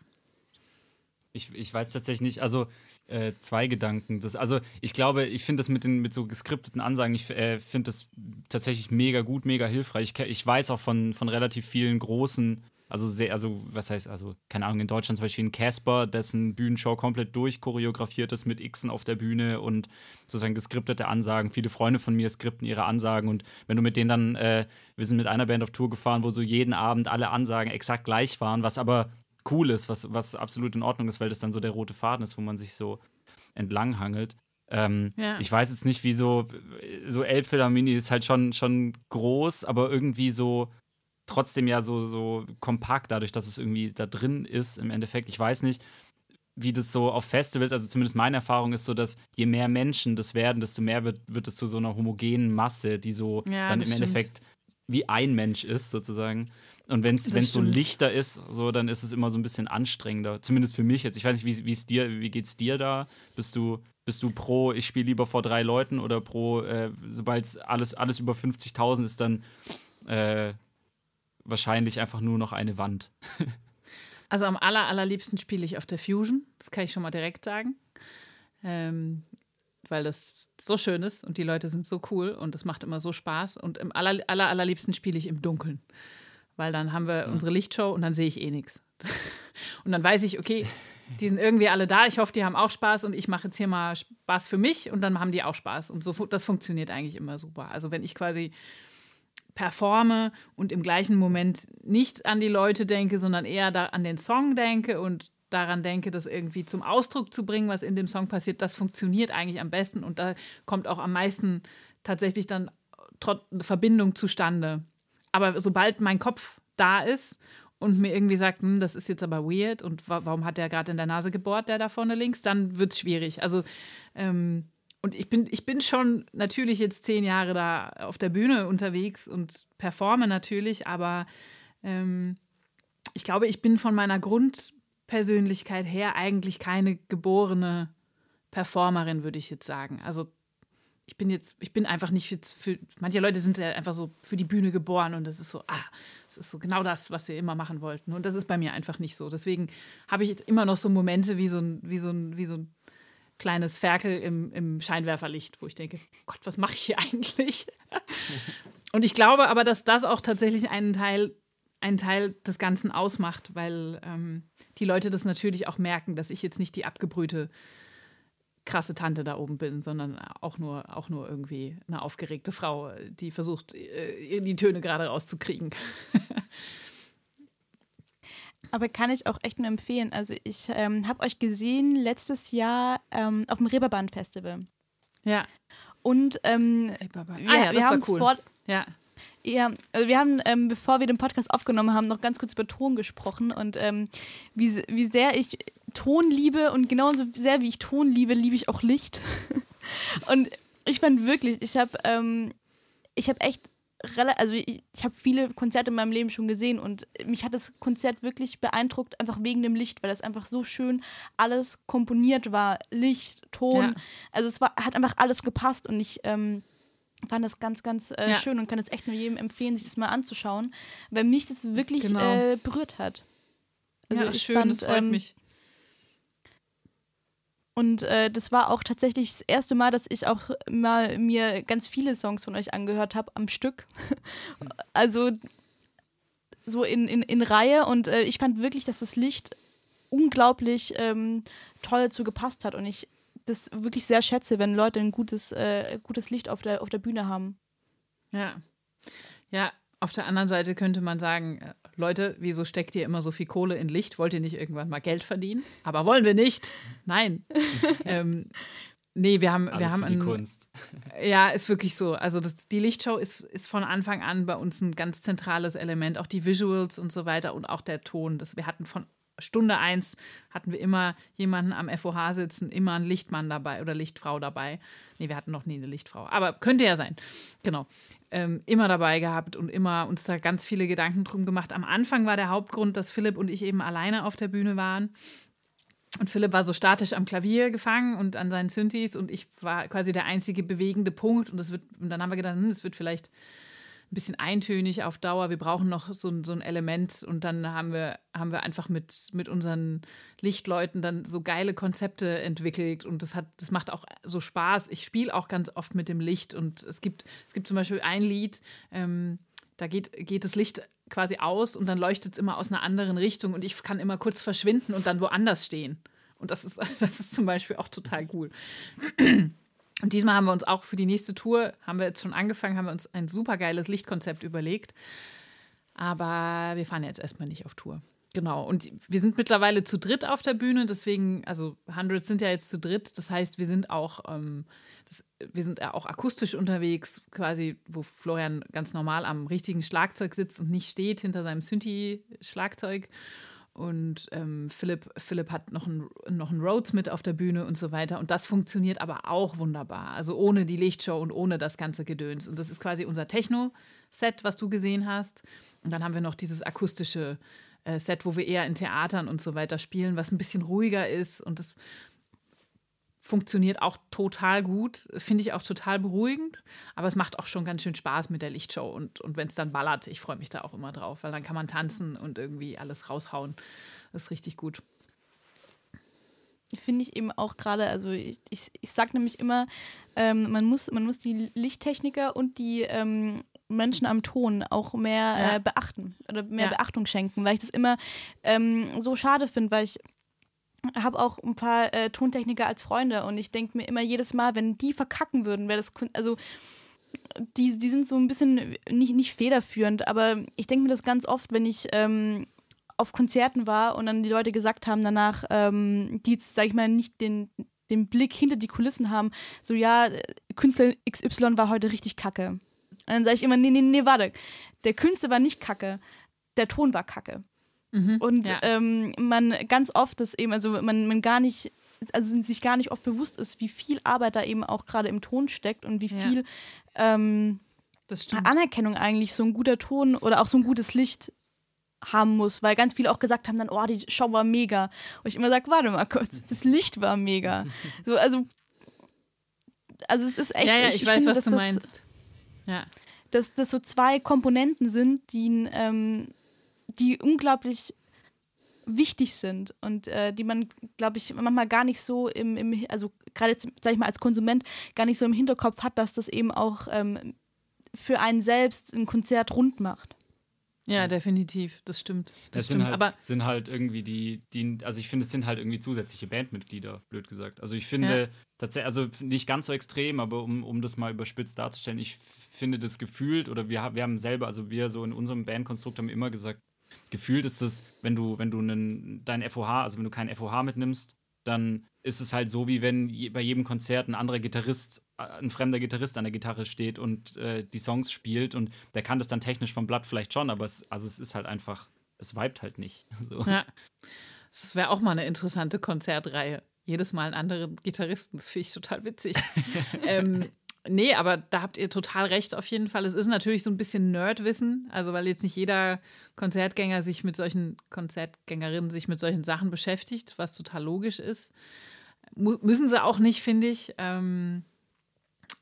Ich, ich weiß tatsächlich nicht, also äh, zwei Gedanken. Das, also ich glaube, ich finde das mit, den, mit so geskripteten Ansagen, ich äh, finde das tatsächlich mega gut, mega hilfreich. Ich, ich weiß auch von, von relativ vielen großen, also sehr, also was heißt, also keine Ahnung, in Deutschland zum Beispiel ein Casper, dessen Bühnenshow komplett durchchoreografiert ist mit Xen auf der Bühne und sozusagen geskriptete Ansagen. Viele Freunde von mir skripten ihre Ansagen und wenn du mit denen dann, äh, wir sind mit einer Band auf Tour gefahren, wo so jeden Abend alle Ansagen exakt gleich waren, was aber cool ist, was, was absolut in Ordnung ist, weil das dann so der rote Faden ist, wo man sich so entlanghangelt. Ähm,
Ja.
Ich weiß jetzt nicht, wie so, so Elbphilharmonie ist halt schon, schon groß, aber irgendwie so trotzdem ja so, so kompakt, dadurch, dass es irgendwie da drin ist im Endeffekt. Ich weiß nicht, wie das so auf Festivals, also zumindest meine Erfahrung ist so, dass je mehr Menschen das werden, desto mehr wird, wird es zu so einer homogenen Masse, die so
Ja,
dann im
stimmt.
Endeffekt wie ein Mensch ist, sozusagen. Und wenn es so lichter ist, so, dann ist es immer so ein bisschen anstrengender. Zumindest für mich jetzt. Ich weiß nicht, wie, wie es dir, wie geht's dir da? Bist du, bist du pro, ich spiele lieber vor drei Leuten oder pro, äh, sobald alles, alles über 50.000 ist, dann äh, wahrscheinlich einfach nur noch eine Wand. [LAUGHS]
Also am aller, allerliebsten spiele ich auf der Fusion. Das kann ich schon mal direkt sagen. Ähm, weil das so schön ist und die Leute sind so cool und das macht immer so Spaß. Und im aller, aller, allerliebsten spiele ich im Dunkeln. Weil dann haben wir unsere Lichtshow und dann sehe ich eh nichts. [LAUGHS] Und dann weiß ich, okay, die sind irgendwie alle da. Ich hoffe, die haben auch Spaß und ich mache jetzt hier mal Spaß für mich und dann haben die auch Spaß. Und so, das funktioniert eigentlich immer super. Also wenn ich quasi performe und im gleichen Moment nicht an die Leute denke, sondern eher da an den Song denke und daran denke, das irgendwie zum Ausdruck zu bringen, was in dem Song passiert, das funktioniert eigentlich am besten und da kommt auch am meisten tatsächlich dann trotz Verbindung zustande. Aber sobald mein Kopf da ist und mir irgendwie sagt, hm, das ist jetzt aber weird und wa warum hat der gerade in der Nase gebohrt, der da vorne links, dann wird es schwierig. Also ähm, und ich bin, ich bin schon natürlich jetzt zehn Jahre da auf der Bühne unterwegs und performe natürlich, aber ähm, ich glaube, ich bin von meiner Grund, Persönlichkeit her eigentlich keine geborene Performerin, würde ich jetzt sagen. Also ich bin jetzt, ich bin einfach nicht für, für, manche Leute sind ja einfach so für die Bühne geboren und das ist so, ah, das ist so genau das, was sie immer machen wollten. Und das ist bei mir einfach nicht so. Deswegen habe ich immer noch so Momente wie so ein, wie so ein, wie so ein kleines Ferkel im, im Scheinwerferlicht, wo ich denke, Gott, was mache ich hier [LAUGHS] eigentlich? und ich glaube aber, dass das auch tatsächlich einen Teil, einen Teil des Ganzen ausmacht, weil ähm, die Leute das natürlich auch merken, dass ich jetzt nicht die abgebrühte krasse Tante da oben bin, sondern auch nur, auch nur irgendwie eine aufgeregte Frau, die versucht, äh, die Töne gerade rauszukriegen. [LAUGHS]
Aber kann ich auch echt nur empfehlen. Also ich ähm, habe euch gesehen letztes Jahr ähm, auf dem Reeperbahn Festival.
Ja.
Und ähm,
Reeperbahn.
wir,
ah ja,
wir
das
haben
cool.
Vor,
ja.
ja, also wir haben, ähm, bevor wir den Podcast aufgenommen haben, noch ganz kurz über Ton gesprochen und ähm, wie, wie sehr ich Ton liebe und genauso sehr wie ich Ton liebe, liebe ich auch Licht. [LAUGHS] und ich fand wirklich, ich habe ähm, ich habe echt also ich, ich habe viele Konzerte in meinem Leben schon gesehen und mich hat das Konzert wirklich beeindruckt, einfach wegen dem Licht, weil das einfach so schön alles komponiert war. Licht, Ton.
Ja.
Also es war, hat einfach alles gepasst und ich ähm, fand das ganz, ganz äh,
Ja.
schön und kann es echt nur jedem empfehlen, sich das mal anzuschauen, weil mich das wirklich
Genau.
äh, berührt hat. Also
ja,
ich
schön,
fand,
das freut
ähm,
mich.
Und äh, das war auch tatsächlich das erste Mal, dass ich auch mal mir ganz viele Songs von euch angehört habe am Stück. [LAUGHS] also so in, in, in Reihe. Und äh, ich fand wirklich, dass das Licht unglaublich ähm, toll dazu gepasst hat. Und ich das wirklich sehr schätze, wenn Leute ein gutes, äh, gutes Licht auf der, auf der Bühne haben.
Ja. Ja, auf der anderen Seite könnte man sagen, äh, Leute, wieso steckt ihr immer so viel Kohle in Licht? Wollt ihr nicht irgendwann mal Geld verdienen? Aber wollen wir nicht. Nein. [LAUGHS] ähm, nee, wir haben, wir
Alles
haben
für die
ein,
Kunst.
Ja, ist wirklich so. Also das, die Lichtshow ist, ist von Anfang an bei uns ein ganz zentrales Element. Auch die Visuals und so weiter und auch der Ton. Das, wir hatten von Stunde eins hatten wir immer jemanden am FOH sitzen, immer einen Lichtmann dabei oder Lichtfrau dabei. Nee, wir hatten noch nie eine Lichtfrau. Aber könnte ja sein. Genau. Ähm, immer dabei gehabt und immer uns da ganz viele Gedanken drum gemacht. Am Anfang war der Hauptgrund, dass Philipp und ich eben alleine auf der Bühne waren. Und Philipp war so statisch am Klavier gefangen und an seinen Synthes und ich war quasi der einzige bewegende Punkt. Und, das wird, und dann haben wir gedacht, hm, das wird vielleicht ein bisschen eintönig auf Dauer. Wir brauchen noch so, ein- so ein Element. Und dann haben wir, haben wir einfach mit, mit unseren Lichtleuten dann so geile Konzepte entwickelt. Und das, hat, das macht auch so Spaß. Ich spiele auch ganz oft mit dem Licht. Und es gibt, es gibt zum Beispiel ein Lied, ähm, da geht, geht das Licht quasi aus und dann leuchtet es immer aus einer anderen Richtung und ich kann immer kurz verschwinden und dann woanders stehen. Und das ist, [LAUGHS] das ist zum Beispiel auch total cool. Und diesmal haben wir uns auch für die nächste Tour, haben wir jetzt schon angefangen, haben wir uns ein super geiles Lichtkonzept überlegt. Aber wir fahren jetzt erstmal nicht auf Tour. Genau. Und wir sind mittlerweile zu dritt auf der Bühne, deswegen, also Hundreds sind ja jetzt zu dritt. Das heißt, wir sind auch, ähm, das, wir sind auch akustisch unterwegs, quasi, wo Florian ganz normal am richtigen Schlagzeug sitzt und nicht steht hinter seinem Synthi-Schlagzeug. Und ähm, Philipp, Philipp hat noch einen, noch einen Rhodes mit auf der Bühne und so weiter. Und das funktioniert aber auch wunderbar. Also ohne die Lichtshow und ohne das ganze Gedöns. Und das ist quasi unser Techno-Set, was du gesehen hast. Und dann haben wir noch dieses akustische äh, Set, wo wir eher in Theatern und so weiter spielen, was ein bisschen ruhiger ist. Und das funktioniert auch total gut, finde ich auch total beruhigend, aber es macht auch schon ganz schön Spaß mit der Lichtshow und, und wenn es dann ballert, ich freue mich da auch immer drauf, weil dann kann man tanzen und irgendwie alles raushauen. Das ist richtig gut.
Finde ich eben auch gerade, also ich, ich, ich sage nämlich immer, ähm, man, muss, man muss die Lichttechniker und die ähm, Menschen am Ton auch mehr
Ja.
äh, beachten oder mehr
Ja.
Beachtung schenken, weil ich das immer ähm, so schade finde, weil ich habe auch ein paar äh, Tontechniker als Freunde und ich denke mir immer jedes Mal, wenn die verkacken würden, wäre das, also die, die sind so ein bisschen nicht, nicht federführend, aber ich denke mir das ganz oft, wenn ich ähm, auf Konzerten war und dann die Leute gesagt haben danach, ähm, die jetzt, sag ich mal, nicht den, den Blick hinter die Kulissen haben, so ja, Künstler XY war heute richtig kacke. Und dann sage ich immer, nee, nee, nee, warte, der Künstler war nicht kacke, der Ton war kacke. Und
ja.
ähm, man ganz oft das eben, also man, man gar nicht, also sich gar nicht oft bewusst ist, wie viel Arbeit da eben auch gerade im Ton steckt und wie
Ja.
viel ähm,
Das stimmt.
Anerkennung eigentlich so ein guter Ton oder auch so ein gutes Licht haben muss, weil ganz viele auch gesagt haben dann, oh, die Show war mega. Und ich immer sage, warte mal kurz, [LAUGHS] das Licht war mega. So, also, also es ist echt.
Ja, ja, ich, ich weiß, finde, was du das, meinst. Ja.
Dass das so zwei Komponenten sind, die, ähm, die unglaublich wichtig sind und äh, die man, glaube ich, manchmal gar nicht so im, im also gerade, sag ich mal, als Konsument gar nicht so im Hinterkopf hat, dass das eben auch ähm, für einen selbst ein Konzert rund macht.
Ja, definitiv, das stimmt. Das,
das
stimmt.
Sind halt,
aber
sind halt irgendwie die, die, also ich finde, es sind halt irgendwie zusätzliche Bandmitglieder, blöd gesagt. Also ich finde ja. tatsächlich, also nicht ganz so extrem, aber um, um das mal überspitzt darzustellen, ich finde das gefühlt, oder wir, wir haben selber, also wir so in unserem Bandkonstrukt haben immer gesagt, gefühlt ist es, wenn du, wenn du einen, dein FOH, also wenn du keinen FOH mitnimmst, dann ist es halt so, wie wenn bei jedem Konzert ein anderer Gitarrist, äh, ein fremder Gitarrist an der Gitarre steht und äh, die Songs spielt und der kann das dann technisch vom Blatt vielleicht schon, aber es, also es ist halt einfach, es vibet halt nicht. [LAUGHS] So.
Ja. Das wäre auch mal eine interessante Konzertreihe. Jedes Mal einen anderen Gitarristen, das finde ich total witzig. [LAUGHS] ähm, Nee, aber da habt ihr total recht auf jeden Fall. Es ist natürlich so ein bisschen Nerdwissen, also weil jetzt nicht jeder Konzertgänger sich mit solchen Konzertgängerinnen sich mit solchen Sachen beschäftigt, was total logisch ist. Mu müssen sie auch nicht, finde ich. Ähm,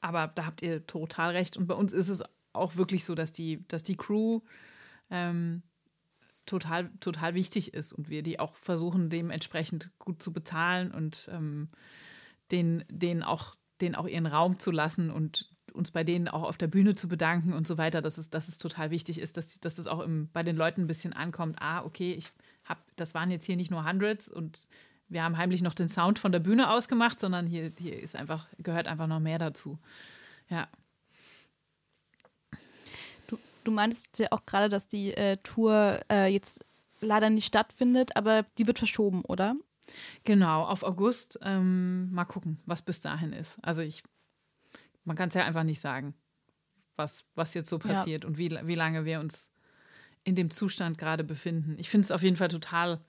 aber da habt ihr total recht. Und bei uns ist es auch wirklich so, dass die, dass die Crew ähm, total, total wichtig ist und wir die auch versuchen, dementsprechend gut zu bezahlen und ähm, den, denen auch denen auch ihren Raum zu lassen und uns bei denen auch auf der Bühne zu bedanken und so weiter, dass es, dass es total wichtig ist, dass, dass das auch im, bei den Leuten ein bisschen ankommt. Ah, okay, ich hab, das waren jetzt hier nicht nur Hundreds und wir haben heimlich noch den Sound von der Bühne ausgemacht, sondern hier, hier ist einfach, gehört einfach noch mehr dazu. Ja.
Du, du meintest ja auch gerade, dass die äh, Tour äh, jetzt leider nicht stattfindet, aber die wird verschoben, oder?
Genau, auf August. Ähm, mal gucken, was bis dahin ist. Also ich, man kann es ja einfach nicht sagen, was, was jetzt so passiert ja. und wie, wie lange wir uns in dem Zustand gerade befinden. Ich finde es auf jeden Fall total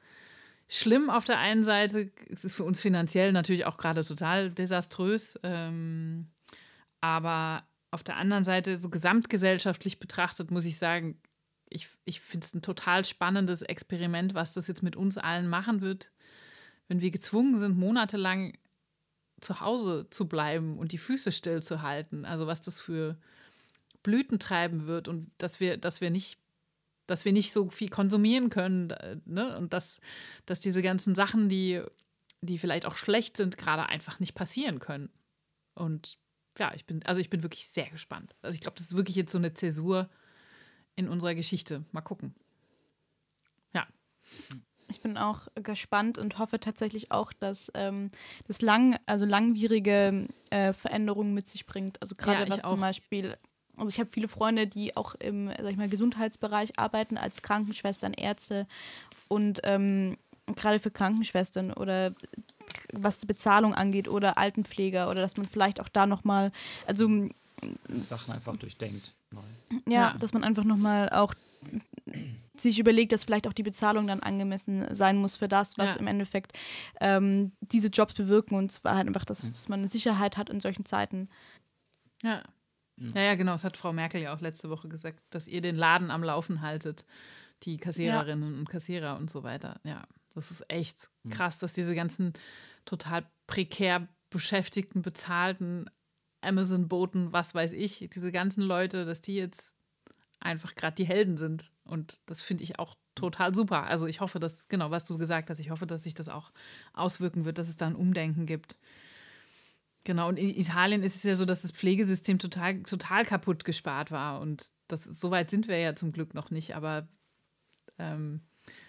schlimm auf der einen Seite. Es ist für uns finanziell natürlich auch gerade total desaströs. Ähm, aber auf der anderen Seite, so gesamtgesellschaftlich betrachtet, muss ich sagen, ich, ich finde es ein total spannendes Experiment, was das jetzt mit uns allen machen wird wenn wir gezwungen sind, monatelang zu Hause zu bleiben und die Füße stillzuhalten, also was das für Blüten treiben wird und dass wir, dass wir nicht, dass wir nicht so viel konsumieren können, ne? Und dass, dass diese ganzen Sachen, die, die vielleicht auch schlecht sind, gerade einfach nicht passieren können. Und ja, ich bin, also ich bin wirklich sehr gespannt. Also ich glaube, das ist wirklich jetzt so eine Zäsur in unserer Geschichte. Mal gucken. Ja.
Ich bin auch gespannt und hoffe tatsächlich auch, dass ähm, das lang, also langwierige äh, Veränderungen mit sich bringt. Also gerade ja, was auch. zum Beispiel, also ich habe viele Freunde, die auch im, sag ich mal, Gesundheitsbereich arbeiten als Krankenschwestern, Ärzte und ähm, gerade für Krankenschwestern oder was die Bezahlung angeht oder Altenpfleger oder dass man vielleicht auch da nochmal, also
Sachen einfach durchdenkt.
Ja, ja, dass man einfach nochmal auch sich überlegt, dass vielleicht auch die Bezahlung dann angemessen sein muss für das, was ja. im Endeffekt ähm, diese Jobs bewirken. Und zwar halt einfach, dass, mhm. dass man eine Sicherheit hat in solchen Zeiten.
Ja. Ja, ja, genau. Das hat Frau Merkel ja auch letzte Woche gesagt, dass ihr den Laden am Laufen haltet, die Kassiererinnen ja. und Kassierer und so weiter. Ja, das ist echt mhm. krass, dass diese ganzen total prekär beschäftigten, bezahlten Amazon-Boten, was weiß ich, diese ganzen Leute, dass die jetzt einfach gerade die Helden sind. Und das finde ich auch total super. Also ich hoffe, dass, genau, was du gesagt hast, ich hoffe, dass sich das auch auswirken wird, dass es da ein Umdenken gibt. Genau, und in Italien ist es ja so, dass das Pflegesystem total, total kaputt gespart war. Und das, so weit sind wir ja zum Glück noch nicht, aber ähm,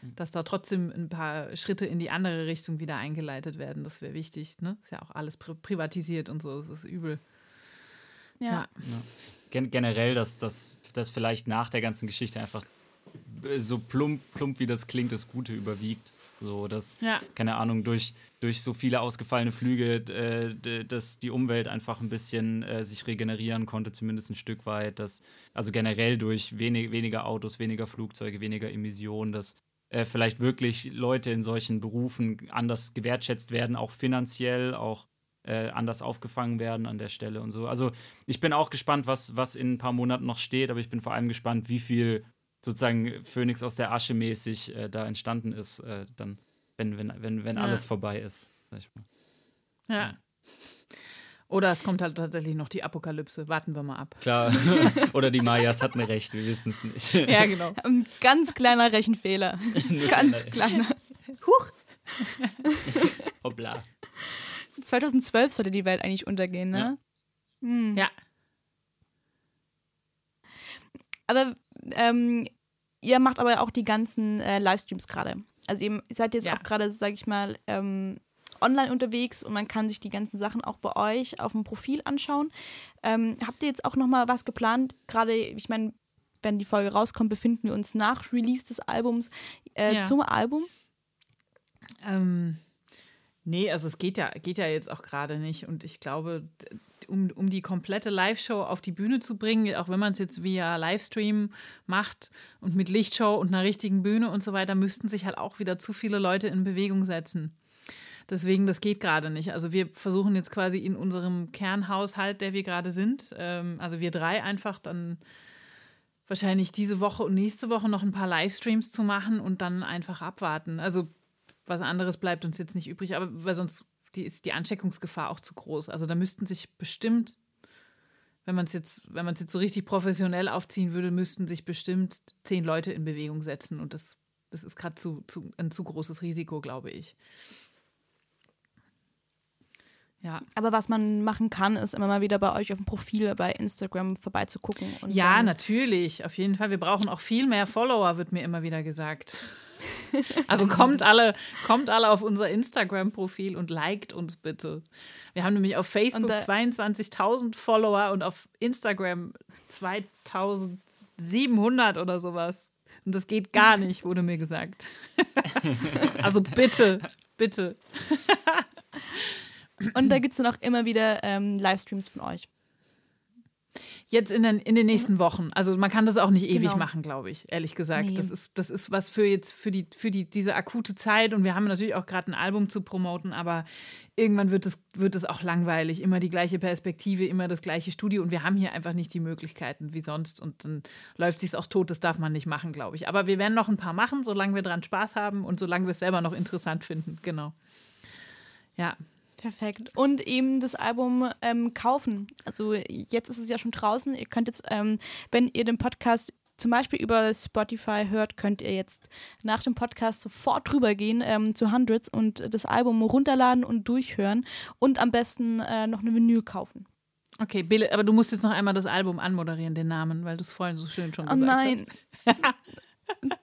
dass da trotzdem ein paar Schritte in die andere Richtung wieder eingeleitet werden, das wäre wichtig. Ne? Ist ja auch alles pri privatisiert und so, das ist übel.
Ja. ja.
Gen generell, dass das vielleicht nach der ganzen Geschichte einfach so plump, plump wie das klingt, das Gute überwiegt. So, dass, ja. keine Ahnung, durch, durch so viele ausgefallene Flüge, äh, dass die Umwelt einfach ein bisschen äh, sich regenerieren konnte, zumindest ein Stück weit. Dass, also generell durch wenig, weniger Autos, weniger Flugzeuge, weniger Emissionen, dass äh, vielleicht wirklich Leute in solchen Berufen anders gewertschätzt werden, auch finanziell, auch äh, anders aufgefangen werden an der Stelle und so. Also ich bin auch gespannt, was, was in ein paar Monaten noch steht, aber ich bin vor allem gespannt, wie viel sozusagen Phönix aus der Asche mäßig äh, da entstanden ist, äh, dann, wenn, wenn, wenn, wenn
Ja.
alles vorbei ist. Sag ich mal.
Ja. Oder es kommt halt tatsächlich noch die Apokalypse. Warten wir mal ab.
Klar. [LAUGHS] Oder die Mayas hatten recht, wir wissen es nicht.
Ja, genau.
Ein ganz kleiner Rechenfehler. [LAUGHS] ganz kleiner.
Hoppla.
2012 sollte die Welt eigentlich untergehen, ne?
Ja.
Aber ähm, ihr macht aber auch die ganzen äh, Livestreams gerade. Also ihr seid jetzt
Ja.
auch gerade, sag ich mal, ähm, online unterwegs und man kann sich die ganzen Sachen auch bei euch auf dem Profil anschauen. Ähm, habt ihr jetzt auch noch mal was geplant? Gerade, ich meine, wenn die Folge rauskommt, befinden wir uns nach Release des Albums äh,
Ja.
zum Album.
Ähm, nee, also es geht ja, geht ja jetzt auch gerade nicht. Und ich glaube, um, um die komplette Live-Show auf die Bühne zu bringen, auch wenn man es jetzt via Livestream macht und mit Lichtshow und einer richtigen Bühne und so weiter, müssten sich halt auch wieder zu viele Leute in Bewegung setzen. Deswegen, das geht gerade nicht. Also wir versuchen jetzt quasi in unserem Kernhaushalt, der wir gerade sind, ähm, also wir drei einfach dann wahrscheinlich diese Woche und nächste Woche noch ein paar Livestreams zu machen und dann einfach abwarten. Also was anderes bleibt uns jetzt nicht übrig, aber weil sonst die, ist die Ansteckungsgefahr auch zu groß. Also da müssten sich bestimmt, wenn man es jetzt, wenn man es jetzt so richtig professionell aufziehen würde, müssten sich bestimmt zehn Leute in Bewegung setzen und das, das ist gerade zu, zu, ein zu großes Risiko, glaube ich. Ja.
Aber was man machen kann, ist immer mal wieder bei euch auf dem Profil bei Instagram vorbeizugucken.
Ja, natürlich, auf jeden Fall. Wir brauchen auch viel mehr Follower, wird mir immer wieder gesagt. Also kommt alle, kommt alle auf unser Instagram-Profil und liked uns bitte. Wir haben nämlich auf Facebook
Und da-
22.000 Follower und auf Instagram 2.700 oder sowas. Und das geht gar nicht, wurde mir gesagt. [LAUGHS] Also bitte, bitte.
Und da gibt es dann auch immer wieder ähm, Livestreams von euch.
Jetzt in den, in den nächsten Wochen. Also man kann das auch nicht ewig
Genau.
machen, glaube ich, ehrlich gesagt.
Nee.
Das, ist, das ist was für jetzt, für die, für die, diese akute Zeit und wir haben natürlich auch gerade ein Album zu promoten, aber irgendwann wird es, wird es auch langweilig. Immer die gleiche Perspektive, immer das gleiche Studio und wir haben hier einfach nicht die Möglichkeiten wie sonst und dann läuft sich auch tot, das darf man nicht machen, glaube ich. Aber wir werden noch ein paar machen, solange wir dran Spaß haben und solange wir es selber noch interessant finden. Genau. Ja,
Perfekt. Und eben das Album ähm, kaufen. Also jetzt ist es ja schon draußen. Ihr könnt jetzt, ähm, wenn ihr den Podcast zum Beispiel über Spotify hört, könnt ihr jetzt nach dem Podcast sofort drüber gehen ähm, zu Hundreds und das Album runterladen und durchhören und am besten äh, noch eine Vinyl kaufen.
okay, Bille, aber du musst jetzt noch einmal das Album anmoderieren, den Namen, weil du es vorhin so schön schon
Oh
gesagt
nein. [LAUGHS]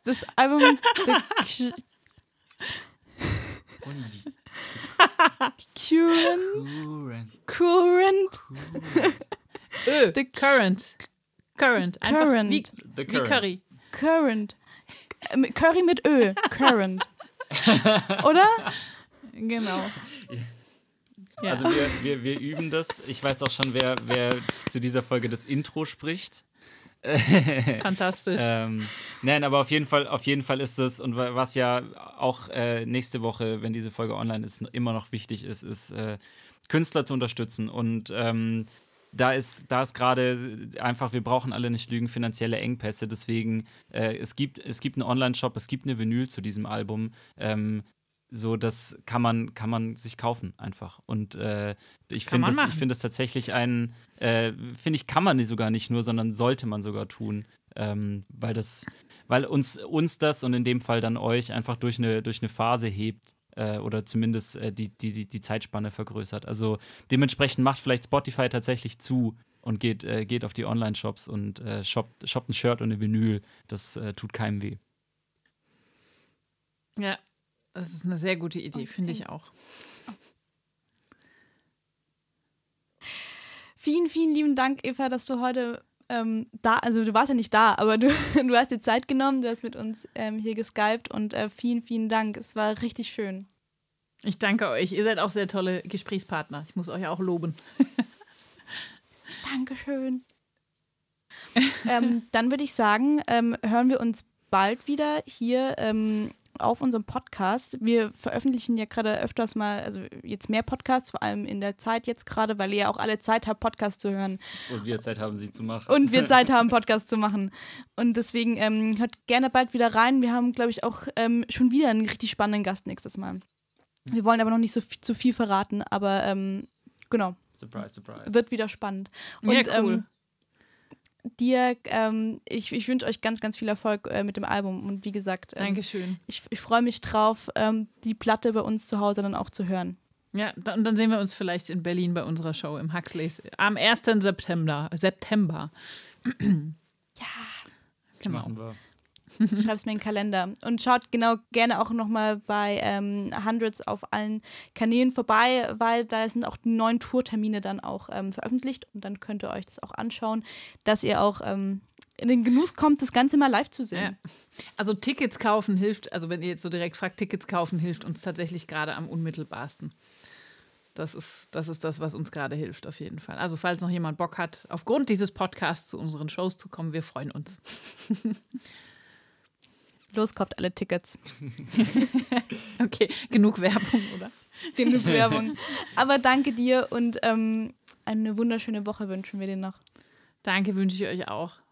Das Album The [LAUGHS] Cu- Current,
Current.
Current, The
current. Current. Einfach
Current.
Wie,
The
wie
current.
Curry.
Current. Curry mit Ö. Current. Oder?
Genau. Ja.
Also wir, wir, wir üben das. Ich weiß auch schon, wer, wer zu dieser Folge das Intro spricht.
Fantastisch. [LAUGHS]
Ähm, nein, aber auf jeden Fall, auf jeden Fall ist es, und wa- was ja auch äh, nächste Woche, wenn diese Folge online ist, immer noch wichtig ist, ist, äh, Künstler zu unterstützen. Und ähm, da ist, da ist gerade einfach, wir brauchen alle nicht lügen, finanzielle Engpässe. Deswegen, äh, es gibt, es gibt einen Online-Shop, es gibt eine Vinyl zu diesem Album. Ähm, so, das kann man, kann man sich kaufen einfach. Und äh, ich finde das, ich finde das tatsächlich ein, äh, finde ich, kann man die sogar nicht nur, sondern sollte man sogar tun. Ähm, weil das, weil uns, uns das und in dem Fall dann euch einfach durch eine, durch eine Phase hebt äh, oder zumindest äh, die, die, die, Zeitspanne vergrößert. Also dementsprechend macht vielleicht Spotify tatsächlich zu und geht, äh, geht auf die Online-Shops und äh, shoppt, shoppt ein Shirt und eine Vinyl. Das äh, tut keinem weh.
ja, das ist eine sehr gute Idee, finde ich auch.
Vielen, vielen lieben Dank, Eva, dass du heute ähm, da, also du warst ja nicht da, aber du, [LAUGHS] du hast dir Zeit genommen, du hast mit uns ähm, hier geskypt und äh, vielen, vielen Dank. Es war richtig schön.
Ich danke euch. Ihr seid auch sehr tolle Gesprächspartner. Ich muss euch auch loben. [LAUGHS]
Dankeschön. ähm, dann würde ich sagen, ähm, hören wir uns bald wieder hier ähm, auf unserem Podcast. Wir veröffentlichen ja gerade öfters mal, also jetzt mehr Podcasts, vor allem in der Zeit jetzt gerade, weil ihr ja auch alle Zeit habt, Podcasts zu hören.
Und wir Zeit haben, sie zu machen.
Und wir Zeit [LAUGHS] haben, Podcasts zu machen. Und deswegen ähm, hört gerne bald wieder rein. Wir haben, glaube ich, auch ähm, schon wieder einen richtig spannenden Gast nächstes Mal. Wir wollen aber noch nicht so viel, zu viel verraten, aber ähm, genau.
Surprise, surprise.
Wird wieder spannend. Und,
Ja, cool.
Dir, ähm, ich, ich wünsche euch ganz, ganz viel Erfolg äh, mit dem Album. Und wie gesagt, ähm,
Dankeschön.
ich, ich freue mich drauf, ähm, die Platte bei uns zu Hause dann auch zu hören.
Ja, und dann sehen wir uns vielleicht in Berlin bei unserer Show im Huxleys am 1. September. September. [CLEARS THROAT]
Ja.
Genau.
Machen wir.
Schreib's mir in den Kalender. Und schaut genau gerne auch nochmal bei ähm, Hundreds auf allen Kanälen vorbei, weil da sind auch die neuen Tourtermine dann auch ähm, veröffentlicht und dann könnt ihr euch das auch anschauen, dass ihr auch ähm, in den Genuss kommt, das Ganze mal live zu sehen.
Ja. Also Tickets kaufen hilft, also wenn ihr jetzt so direkt fragt, Tickets kaufen hilft uns tatsächlich gerade am unmittelbarsten. Das ist, das ist das, was uns gerade hilft, auf jeden Fall. Also, falls noch jemand Bock hat, aufgrund dieses Podcasts zu unseren Shows zu kommen, wir freuen uns. [LAUGHS]
Los, kauft alle Tickets. [LAUGHS]
Okay, genug Werbung, oder?
Genug Werbung. [LAUGHS] Aber danke dir und ähm, eine wunderschöne Woche wünschen wir dir noch.
Danke, wünsche ich euch auch.